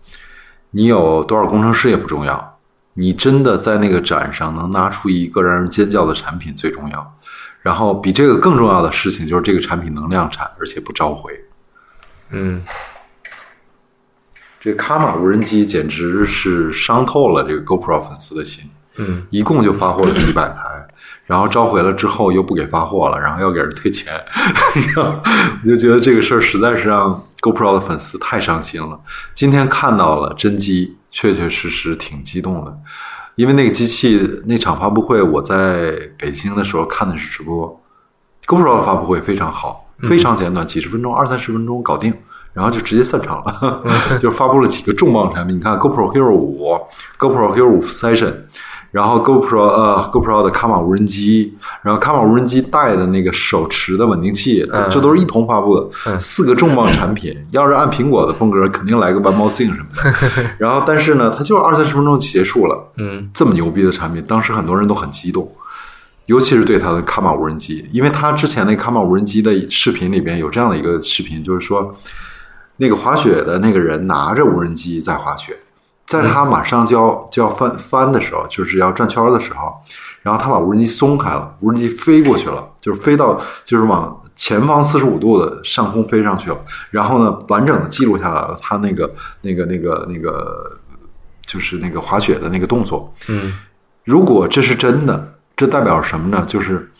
你有多少工程师也不重要，你真的在那个展上能拿出一个让人尖叫的产品最重要。然后比这个更重要的事情就是这个产品能量产，而且不召回。嗯这个卡玛无人机简直是伤透了这个 GoPro 粉丝的心。嗯一共就发货了几百台，然后召回了之后又不给发货了，然后要给人退钱，然后我就觉得这个事儿实在是让 GoPro 的粉丝太伤心了。今天看到了真机，确确实实挺激动的，因为那个机器那场发布会我在北京的时候看的是直播，GoPro 的发布会非常好，非常简短，几十分钟、二三十分钟搞定。然后就直接散场了，就是发布了几个重磅产品。你看 GoPro Hero 五、GoPro Hero 五 Session，然后 GoPro 呃 GoPro 的卡玛无人机，然后卡玛无人机带的那个手持的稳定器，嗯这都是一同发布的，嗯四个重磅产品。要是按苹果的风格，肯定来个 One More Thing 什么的。然后但是呢，它就是二三十分钟就结束了。嗯这么牛逼的产品，当时很多人都很激动，尤其是对它的卡玛无人机，因为它之前那卡玛无人机的视频里边有这样的一个视频，就是说那个滑雪的那个人拿着无人机在滑雪，在他马上就要就要翻翻的时候，就是要转圈的时候，然后他把无人机松开了，无人机飞过去了，就是飞到就是往前方四十五度的上空飞上去了，然后呢，完整的记录下来了他那个那个那个那个就是那个滑雪的那个动作。嗯如果这是真的，这代表什么呢？就是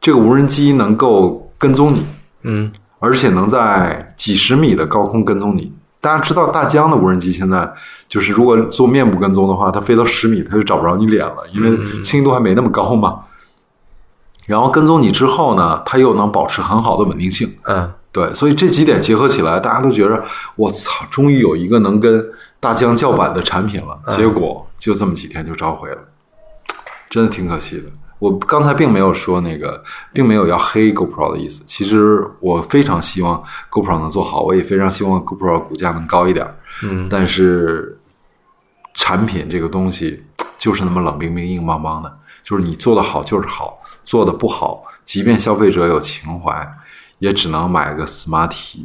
这个无人机能够跟踪你，嗯而且能在几十米的高空跟踪你。大家知道大疆的无人机现在就是，如果做面部跟踪的话，它飞到十米，它就找不着你脸了，因为清晰度还没那么高嘛。然后跟踪你之后呢，它又能保持很好的稳定性。嗯对，所以这几点结合起来，大家都觉得我操，终于有一个能跟大疆叫板的产品了。结果就这么几天就召回了，真的挺可惜的。我刚才并没有说那个，并没有要黑 GoPro 的意思。其实我非常希望 GoPro 能做好，我也非常希望 GoPro 股价能高一点。嗯但是产品这个东西就是那么冷冰冰、硬邦邦的，就是你做的好就是好，做的不好，即便消费者有情怀，也只能买个 Smarty，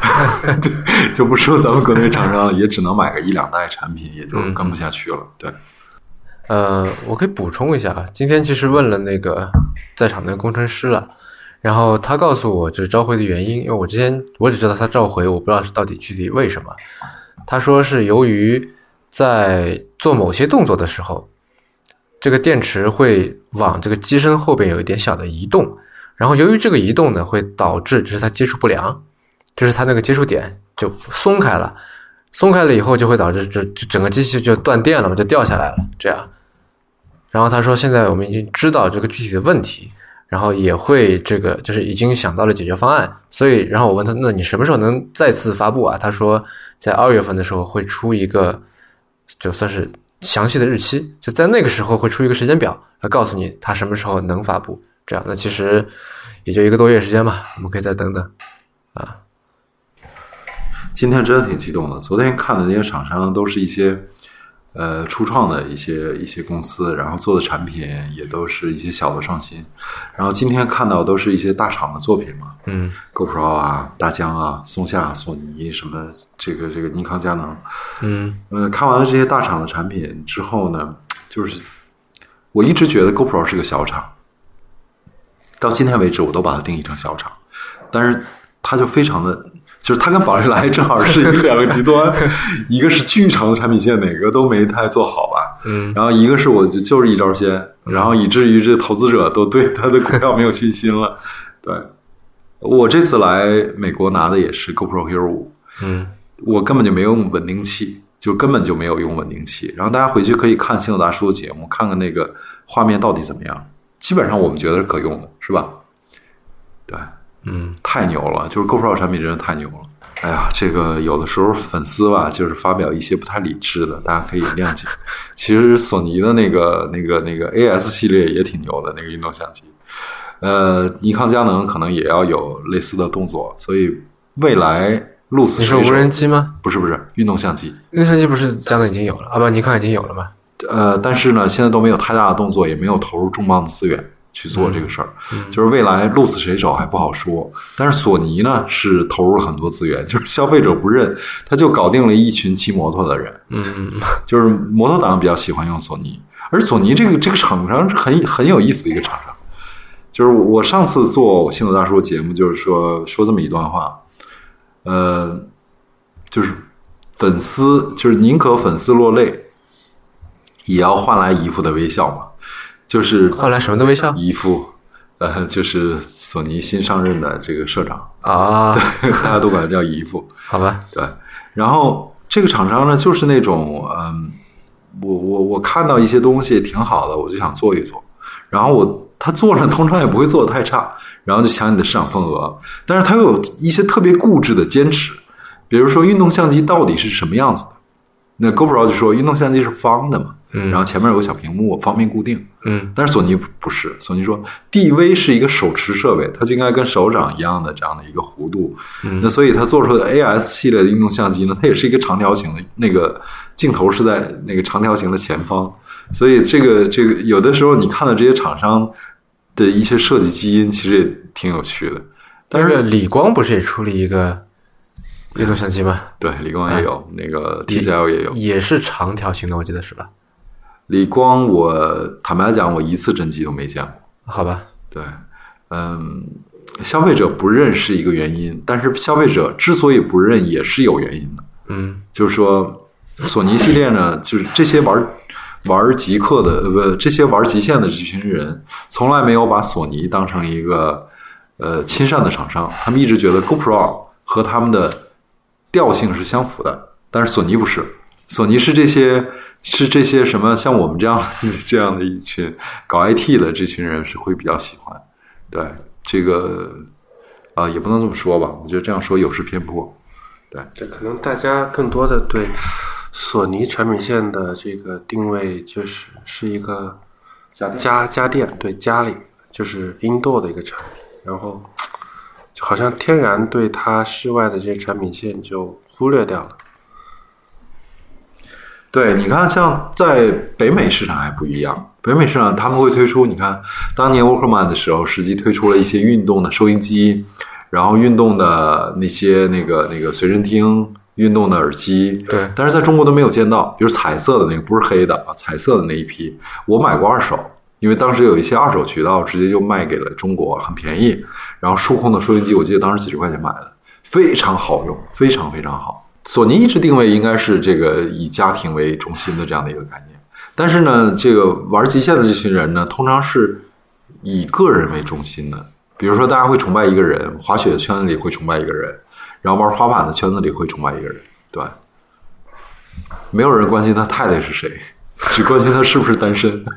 对，就不说咱们国内厂商，也只能买个一两代产品，也就跟不下去了。对，呃，我可以补充一下啊，今天其实问了那个在场的工程师了，然后他告诉我就是召回的原因，因为我之前我只知道他召回，我不知道是到底具体为什么。他说是由于在做某些动作的时候，这个电池会往这个机身后边有一点小的移动，然后由于这个移动呢，会导致就是它接触不良，就是它那个接触点就松开了，松开了以后就会导致这这整个机器就断电了嘛，就掉下来了，这样。然后他说，现在我们已经知道这个具体的问题，然后也会这个就是已经想到了解决方案，所以然后我问他，那你什么时候能再次发布啊？他说在二月份的时候会出一个，就算是详细的日期，就在那个时候会出一个时间表，来告诉你他什么时候能发布。这样，那其实也就一个多月时间吧，我们可以再等等。啊今天真的挺激动的。昨天看的那些厂商都是一些呃初创的一些一些公司，然后做的产品也都是一些小的创新。然后今天看到都是一些大厂的作品嘛嗯，GoPro 啊、大疆啊、松下、索尼什么这个这个尼康、佳能。嗯呃，看完了这些大厂的产品之后呢，就是我一直觉得 GoPro 是个小厂，到今天为止我都把它定义成小厂，但是它就非常的，就是它跟宝丽来正好是一个两个极端，一个是巨长的产品线，哪个都没太做好吧，嗯然后一个是我就就是一招鲜，然后以至于这投资者都对它的股票没有信心了，对。我这次来美国拿的也是 GoPro Hero 五，嗯我根本就没用稳定器，就根本就没有用稳定器。然后大家回去可以看星斗大叔的节目，看看那个画面到底怎么样。基本上我们觉得是可用的，是吧？对，嗯太牛了，就是 GoPro 产品真的太牛了。哎呀，这个有的时候粉丝吧，就是发表一些不太理智的，大家可以谅解。其实索尼的那个、那个、那个 AS 系列也挺牛的，那个运动相机。呃，尼康、佳能可能也要有类似的动作，所以未来鹿死谁手你说无人机吗？不是不是运动相机，运动相机不是佳能已经有了啊？不，尼康已经有了吗？呃，但是呢，现在都没有太大的动作，也没有投入重磅的资源去做这个事儿，就是未来鹿死谁手还不好说。但是索尼呢是投入了很多资源，就是消费者不认，他就搞定了一群骑摩托的人，嗯，就是摩托党比较喜欢用索尼，而索尼这个这个厂商是很很有意思的一个厂商。就是我我上次做星斗大叔节目，就是说说这么一段话，呃，就是粉丝就是宁可粉丝落泪，也要换来姨父的微笑嘛，就是换来什么的微笑？姨父，呃，就是索尼新上任的这个社长，啊？对大家都管他叫姨父。好吧，对，然后这个厂商呢，就是那种，嗯，我我我看到一些东西挺好的，我就想做一做，然后我他做呢，通常也不会做的太差，然后就抢你的市场份额，但是他又有一些特别固执的坚持，比如说运动相机到底是什么样子的，那 GoPro 就说运动相机是方的嘛，嗯然后前面有个小屏幕，方便固定，嗯但是索尼不不是，索尼说 DV 是一个手持设备，它就应该跟手掌一样的这样的一个弧度。嗯那所以它做出的 AS 系列的运动相机呢，它也是一个长条形的，那个镜头是在那个长条形的前方。所以这个这个有的时候你看到这些厂商的一些设计基因，其实也挺有趣的。但是但是理光不是也出了一个运动相机吗？对理光也有，那个 TCL 也有。也是长条形的，我记得是吧？理光我坦白讲，我一次真机都没见过。好吧，对，嗯，消费者不认是一个原因，但是消费者之所以不认也是有原因的，嗯。就是说索尼系列呢，就是这些玩玩极客的呃不，这些玩极限的这群人，从来没有把索尼当成一个呃亲善的厂商，他们一直觉得 GoPro 和他们的调性是相符的，但是索尼不是，索尼是这些是这些什么像我们这样 这样的一群搞 IT 的这群人是会比较喜欢，对这个啊、也不能这么说吧，我觉得这样说有失偏颇，对。这，可能大家更多的对索尼产品线的这个定位就是是一个家家电，对家里就是 indoor 的一个产品，然后好像天然对它室外的这些产品线就忽略掉了。对，你看，像在北美市场还不一样。北美市场他们会推出，你看当年 Walkman 的时候，实际推出了一些运动的收音机，然后运动的那些那个那个随身听、运动的耳机。对但是在中国都没有见到，比如彩色的那个，不是黑的啊，彩色的那一批，我买过二手，因为当时有一些二手渠道直接就卖给了中国，很便宜。然后数控的收音机，我记得当时几十块钱买的，非常好用，非常非常好。索尼一直定位应该是这个以家庭为中心的这样的一个概念，但是呢，这个玩极限的这群人呢，通常是以个人为中心的。比如说，大家会崇拜一个人，滑雪的圈子里会崇拜一个人，然后玩滑板的圈子里会崇拜一个人，对，没有人关心他太太是谁，只关心他是不是单身。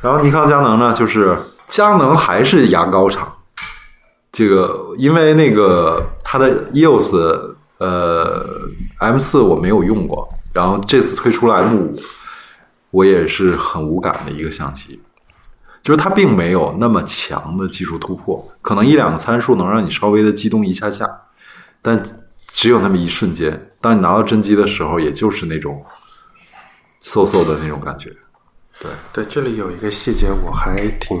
然后尼康、佳能呢，就是佳能还是牙膏厂，这个因为那个它的 EOS 呃 M 四我没有用过，然后这次推出了 M 五，我也是很无感的一个相机，就是它并没有那么强的技术突破，可能一两个参数能让你稍微的激动一下下，但只有那么一瞬间，当你拿到真机的时候，也就是那种嗖嗖的那种感觉。对，这里有一个细节我还挺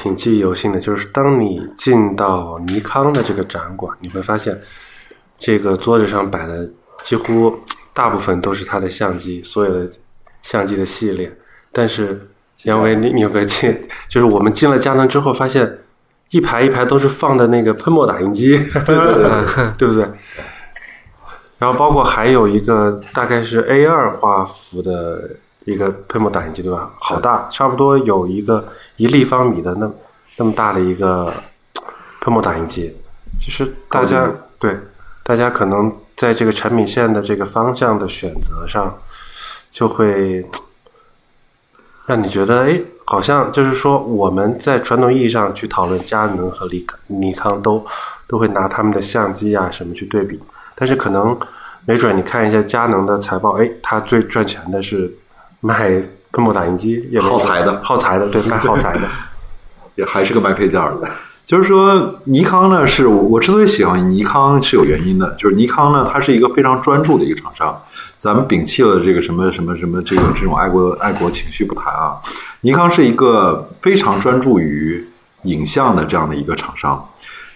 挺记忆犹新的，就是当你进到尼康的这个展馆，你会发现这个桌子上摆的几乎大部分都是他的相机，所有的相机的系列。但是杨威，你你有没有进？就是我们进了佳能之后，发现一排一排都是放的那个喷墨打印机，对对对，对不对？然后包括还有一个大概是 A 二画幅的一个喷墨打印机，对吧？好大，差不多有一个一立方米的那那么大的一个喷墨打印机。其实大家对大家可能在这个产品线的这个方向的选择上，就会 让你觉得，哎，好像就是说我们在传统意义上去讨论佳能和尼尼康都都会拿他们的相机啊什么去对比，但是可能没准你看一下佳能的财报，哎，它最赚钱的是卖喷墨打印机，也耗材的耗材的，对，卖耗材的。也还是个卖配件的。就是说，尼康呢，是我之所以喜欢尼康是有原因的，就是尼康呢，它是一个非常专注的一个厂商。咱们摒弃了这个什么什么什么这个这种爱国爱国情绪不谈啊，尼康是一个非常专注于影像的这样的一个厂商，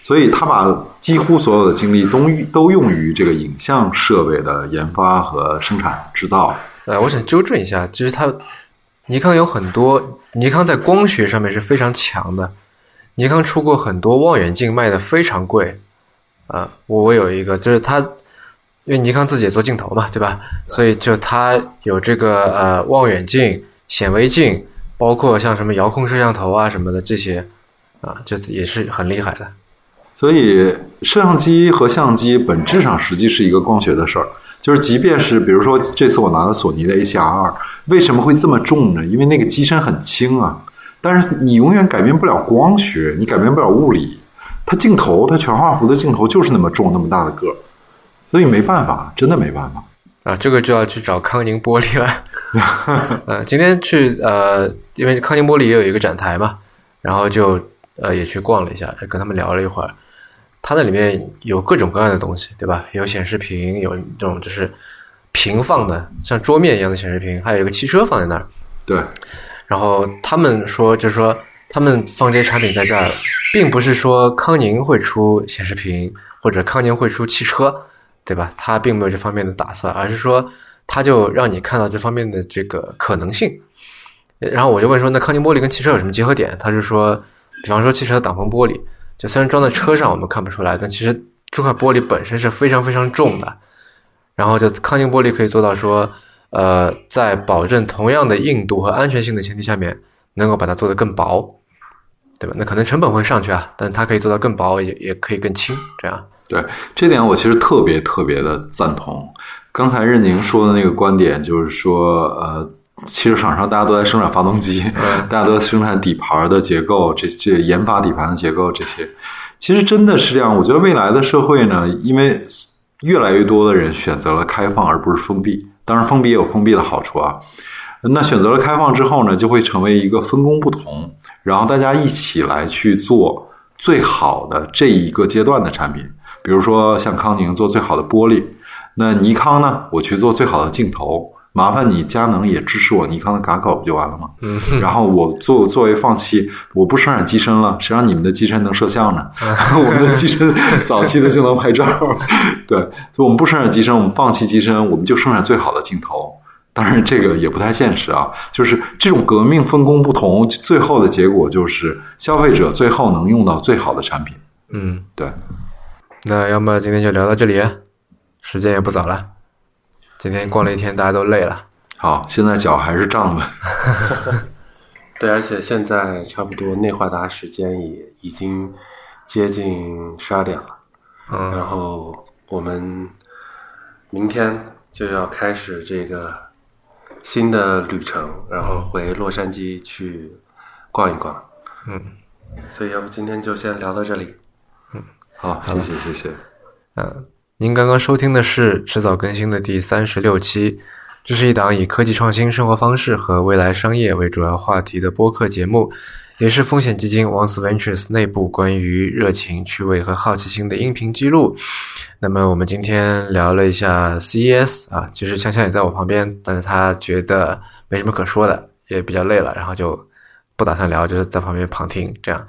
所以他把几乎所有的精力都都用于这个影像设备的研发和生产制造。呃，我想纠正一下，就是它尼康有很多，尼康在光学上面是非常强的。尼康出过很多望远镜，卖的非常贵。啊，我我有一个，就是它，因为尼康自己也做镜头嘛，对吧？所以就它有这个呃望远镜、显微镜，包括像什么遥控摄像头啊什么的这些，啊，这也是很厉害的。所以，摄像机和相机本质上实际是一个光学的事儿。就是，即便是比如说这次我拿的索尼的 A7R2，为什么会这么重呢？因为那个机身很轻啊。但是你永远改变不了光学，你改变不了物理。它镜头，它全画幅的镜头就是那么重，那么大的个儿，所以没办法，真的没办法啊。这个就要去找康宁玻璃了。呃，今天去呃，因为康宁玻璃也有一个展台嘛，然后就呃也去逛了一下，跟他们聊了一会儿。它那里面有各种各样的东西，对吧？有显示屏，有这种就是平放的，像桌面一样的显示屏，还有一个汽车放在那儿。对。然后他们说，就是说他们放这些产品在这儿，并不是说康宁会出显示屏或者康宁会出汽车，对吧？他并没有这方面的打算，而是说他就让你看到这方面的这个可能性。然后我就问说，那康宁玻璃跟汽车有什么结合点？他就说，比方说汽车的挡风玻璃，就虽然装在车上我们看不出来，但其实这块玻璃本身是非常非常重的。然后就抗性玻璃可以做到说。呃，在保证同样的硬度和安全性的前提下面，能够把它做得更薄，对吧？那可能成本会上去啊，但它可以做到更薄，也也可以更轻，这样。对这点，我其实特别特别的赞同。刚才任宁说的那个观点，就是说，呃，汽车厂商大家都在生产发动机，大家都在生产底盘的结构，这这研发底盘的结构这些，其实真的是这样。我觉得未来的社会呢，因为越来越多的人选择了开放而不是封闭。当然，封闭也有封闭的好处啊。那选择了开放之后呢，就会成为一个分工不同，然后大家一起来去做最好的这一个阶段的产品。比如说像康宁做最好的玻璃，那尼康呢，我去做最好的镜头。麻烦你佳能也支持我尼康的嘎口不就完了吗？嗯。然后我作作为放弃，我不生产机身了，谁让你们的机身能摄像呢？我们的机身早期的就能拍照。对，我们不生产机身，我们放弃机身，我们就生产最好的镜头。当然，这个也不太现实啊。就是这种革命分工不同，最后的结果就是消费者最后能用到最好的产品。嗯，对。那要么今天就聊到这里，时间也不早了。今天逛了一天，大家都累了。好，现在脚还是胀的。对，而且现在差不多内华达时间也已经接近十二点了。嗯，然后我们明天就要开始这个新的旅程，然后回洛杉矶去逛一逛。嗯，所以要不今天就先聊到这里。嗯，好，谢谢，谢谢。嗯。您刚刚收听的是迟早更新的第三十六期，这是一档以科技创新、生活方式和未来商业为主要话题的播客节目，也是风险基金 Once Ventures 内部关于热情、趣味和好奇心的音频记录。那么我们今天聊了一下 CES 啊，其实锵锵也在我旁边，但是他觉得没什么可说的，也比较累了，然后就不打算聊，就是在旁边旁听这样。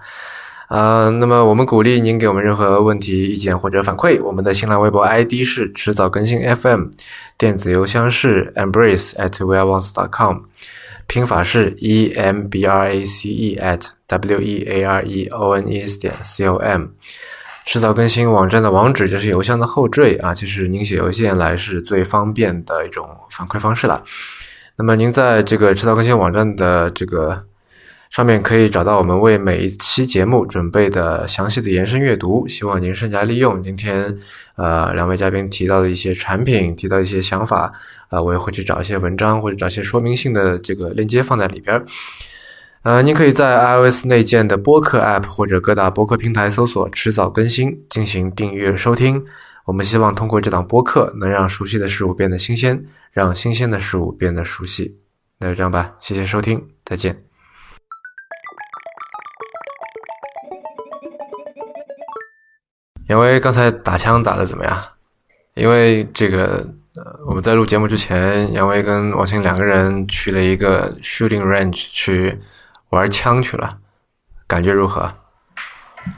啊，那么我们鼓励您给我们任何问题、意见或者反馈。我们的新浪微博 ID 是迟早更新 FM，电子邮箱是 embrace at weareones.com，拼法是 e m b r a c e at w e a r e o n e s 点 c o m。迟早更新网站的网址就是邮箱的后缀啊，其实您写邮件来是最方便的一种反馈方式了。那么您在这个迟早更新网站的这个。上面可以找到我们为每一期节目准备的详细的延伸阅读，希望您善加利用。今天，呃，两位嘉宾提到的一些产品，提到一些想法，啊，我也会去找一些文章或者找一些说明性的这个链接放在里边。呃，您可以在 iOS 内建的播客 App 或者各大播客平台搜索“迟早更新”进行订阅收听。我们希望通过这档播客，能让熟悉的事物变得新鲜，让新鲜的事物变得熟悉。那就这样吧，谢谢收听，再见。杨威刚才打枪打的怎么样？因为这个，呃，我们在录节目之前，杨威跟王鑫两个人去了一个 shooting range 去玩枪去了，感觉如何？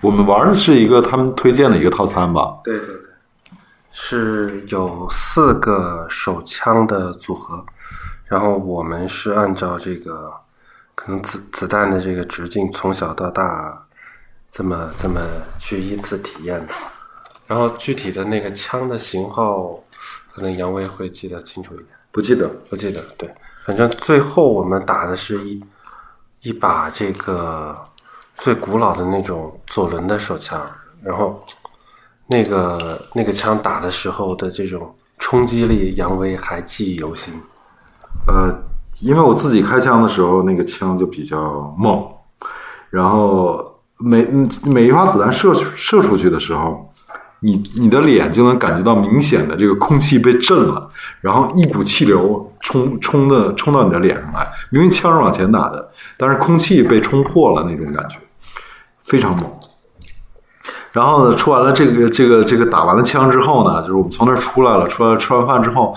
我们玩的是一个他们推荐的一个套餐吧？对对对，是有四个手枪的组合，然后我们是按照这个可能子子弹的这个直径从小到大这么这么去依次体验的。然后具体的那个枪的型号，可能杨威会记得清楚一点。不记得，不记得，对，反正最后我们打的是一一把这个最古老的那种左轮的手枪，然后那个那个枪打的时候的这种冲击力，杨威还记忆犹新。呃，因为我自己开枪的时候，那个枪就比较猛，然后每嗯每一发子弹射射出去的时候，你你的脸就能感觉到明显的这个空气被震了，然后一股气流冲冲的冲到你的脸上来，明明枪是往前打的，但是空气被冲破了那种感觉，非常猛。然后呢，出完了这个这个这个打完了枪之后呢，就是我们从那儿出来了，出来吃完饭之后，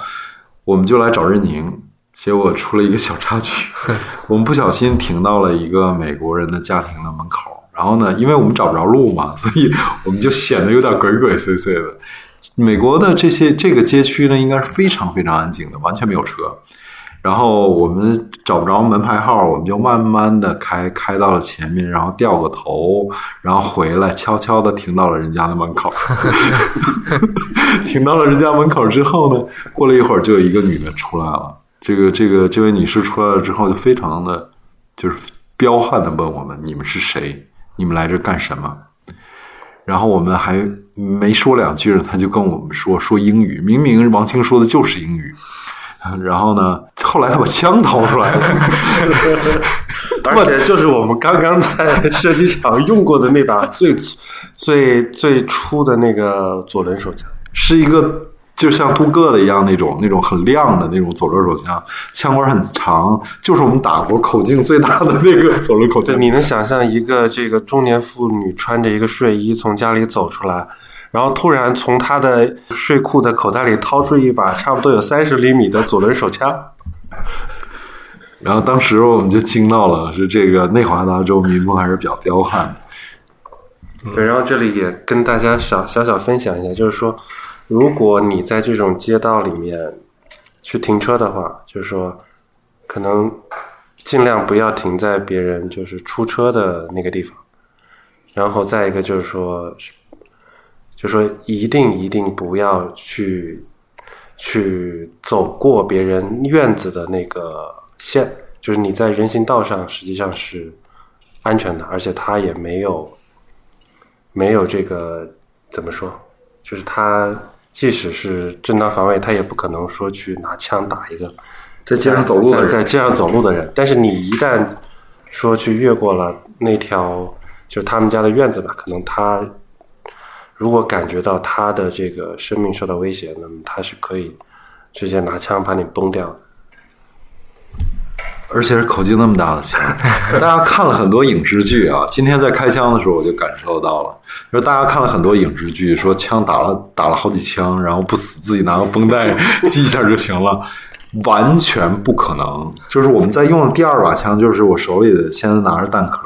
我们就来找任宁，结果出了一个小插曲，我们不小心停到了一个美国人的家庭的门口。然后呢，因为我们找不着路嘛，所以我们就显得有点鬼鬼祟祟的。美国的这些这个街区呢，应该是非常非常安静的，完全没有车。然后我们找不着门牌号，我们就慢慢的开开到了前面，然后掉个头，然后回来，悄悄的停到了人家的门口。停到了人家门口之后呢，过了一会儿，就有一个女的出来了。这个这个这位女士出来了之后，就非常的就是彪悍的问我们：“你们是谁？你们来这干什么？”然后我们还没说两句呢，他就跟我们说说英语，明明王清说的就是英语。然后呢，后来他把枪掏出来了，而且就是我们刚刚在射击场用过的那把最最最初的那个左轮手枪，是一个就像镀铬的一样那种那种很亮的那种左轮手枪，枪管很长，就是我们打过口径最大的那个左轮口径。你能想象一个这个中年妇女穿着一个睡衣从家里走出来？然后突然从他的睡裤的口袋里掏出一把差不多有三十厘米的左轮手枪，然后当时我们就惊到了，是这个内华达州民风还是比较彪悍的。对，然后这里也跟大家小小小分享一下，就是说，如果你在这种街道里面去停车的话，就是说，可能尽量不要停在别人就是出车的那个地方。然后再一个就是说。就说一定一定不要去去走过别人院子的那个线，就是你在人行道上实际上是安全的，而且他也没有没有这个怎么说，就是他即使是正当防卫，他也不可能说去拿枪打一个在街上走路的人，在街上走路的人。但是你一旦说去越过了那条就是他们家的院子吧，可能他。如果感觉到他的这个生命受到威胁，那么他是可以直接拿枪把你崩掉的，而且是口径那么大的枪。大家看了很多影视剧啊，今天在开枪的时候我就感受到了，就是大家看了很多影视剧，说枪打了打了好几枪，然后不死自己拿个绷带系一下就行了，完全不可能。就是我们在用的第二把枪，就是我手里的，现在拿着弹壳，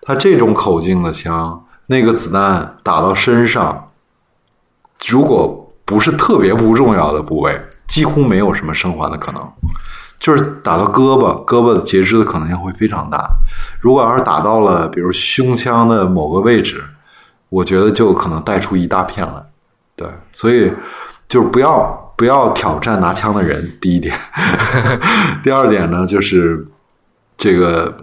它这种口径的枪。那个子弹打到身上，如果不是特别不重要的部位，几乎没有什么生还的可能。就是打到胳膊，胳膊截肢的可能性会非常大。如果要是打到了，比如胸腔的某个位置，我觉得就可能带出一大片来。对，所以就是不要不要挑战拿枪的人。第一点，第二点呢，就是这个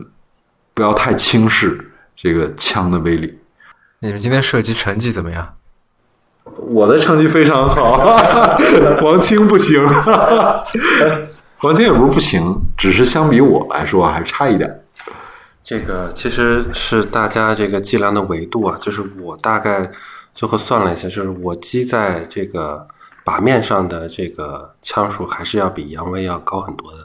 不要太轻视这个枪的威力。你们今天射击成绩怎么样？我的成绩非常好，王青不行，王青也不是不行，只是相比我来说还差一点。这个其实是大家这个计量的维度啊，就是我大概最后算了一下，就是我击在这个靶面上的这个枪数还是要比杨威要高很多的。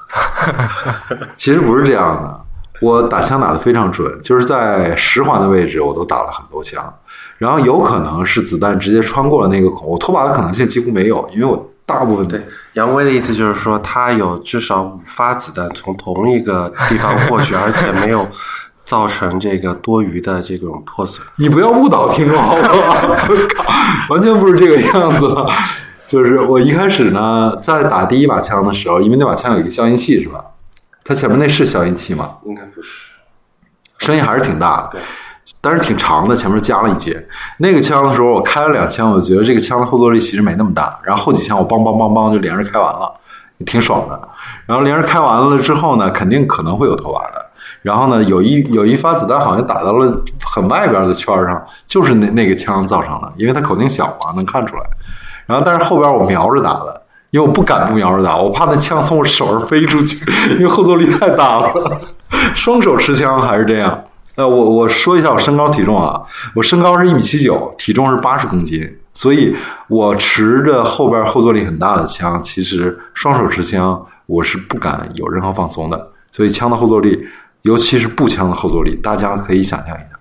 其实不是这样的，我打枪打得非常准，就是在十环的位置我都打了很多枪，然后有可能是子弹直接穿过了那个孔，我脱靶的可能性几乎没有，因为我大部分对，杨威的意思就是说，他有至少五发子弹从同一个地方过去，而且没有造成这个多余的这种破损。你不要误导听众好不好？完全不是这个样子了。就是我一开始呢，在打第一把枪的时候，因为那把枪有一个消音器，是吧？它前面那是消音器吗？应该不是，声音还是挺大的，对，但是挺长的，前面加了一节。那个枪的时候，我开了两枪，我觉得这个枪的后坐力其实没那么大。然后后几枪我梆梆梆梆就连着开完了，挺爽的。然后连着开完了之后呢，肯定可能会有投靶的。然后呢，有一有一发子弹好像打到了很外边的圈上，就是那那个枪造成的，因为它口径小嘛，能看出来。然后但是后边我瞄着打的，因为我不敢不瞄着打，我怕那枪从我手上飞出去，因为后坐力太大了。双手持枪还是这样。呃，我我说一下我身高体重啊，我身高是一米七九，体重是八十公斤，所以我持着后边后坐力很大的枪，其实双手持枪我是不敢有任何放松的，所以枪的后坐力，尤其是步枪的后坐力，大家可以想象一下。